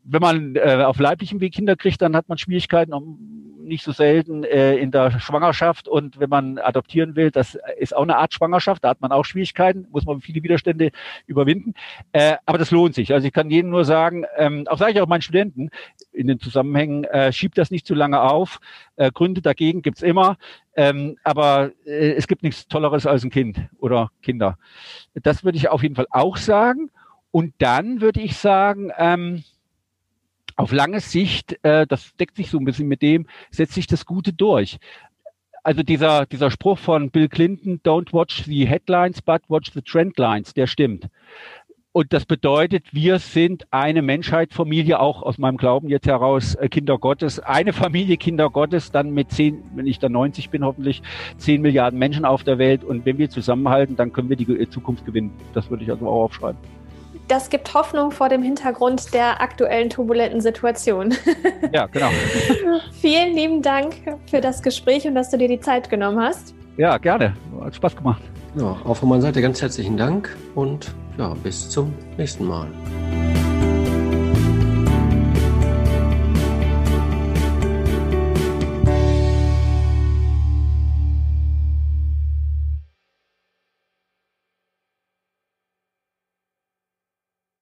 wenn man äh, auf leiblichem Weg Kinder kriegt, dann hat man Schwierigkeiten, um nicht so selten äh, in der Schwangerschaft und wenn man adoptieren will, das ist auch eine Art Schwangerschaft, da hat man auch Schwierigkeiten, muss man viele Widerstände überwinden. Äh, aber das lohnt sich. Also ich kann jedem nur sagen, ähm, auch sage ich auch meinen Studenten in den Zusammenhängen, äh, schiebt das nicht zu lange auf. Äh, Gründe dagegen gibt's immer. Ähm, aber äh, es gibt nichts Tolleres als ein Kind oder Kinder. Das würde ich auf jeden Fall auch sagen. Und dann würde ich sagen, ähm, auf lange Sicht, äh, das deckt sich so ein bisschen mit dem, setzt sich das Gute durch. Also dieser, dieser Spruch von Bill Clinton, don't watch the headlines, but watch the trendlines, der stimmt. Und das bedeutet, wir sind eine Menschheitsfamilie, auch aus meinem Glauben jetzt heraus, äh, Kinder Gottes. Eine Familie Kinder Gottes, dann mit zehn, wenn ich dann 90 bin, hoffentlich zehn Milliarden Menschen auf der Welt. Und wenn wir zusammenhalten, dann können wir die Zukunft gewinnen. Das würde ich also auch aufschreiben
das gibt Hoffnung vor dem Hintergrund der aktuellen turbulenten Situation.
Ja, genau.
Vielen lieben Dank für das Gespräch und dass du dir die Zeit genommen hast.
Ja, gerne. Hat Spaß gemacht.
Ja, auch von meiner Seite ganz herzlichen Dank und ja, bis zum nächsten Mal.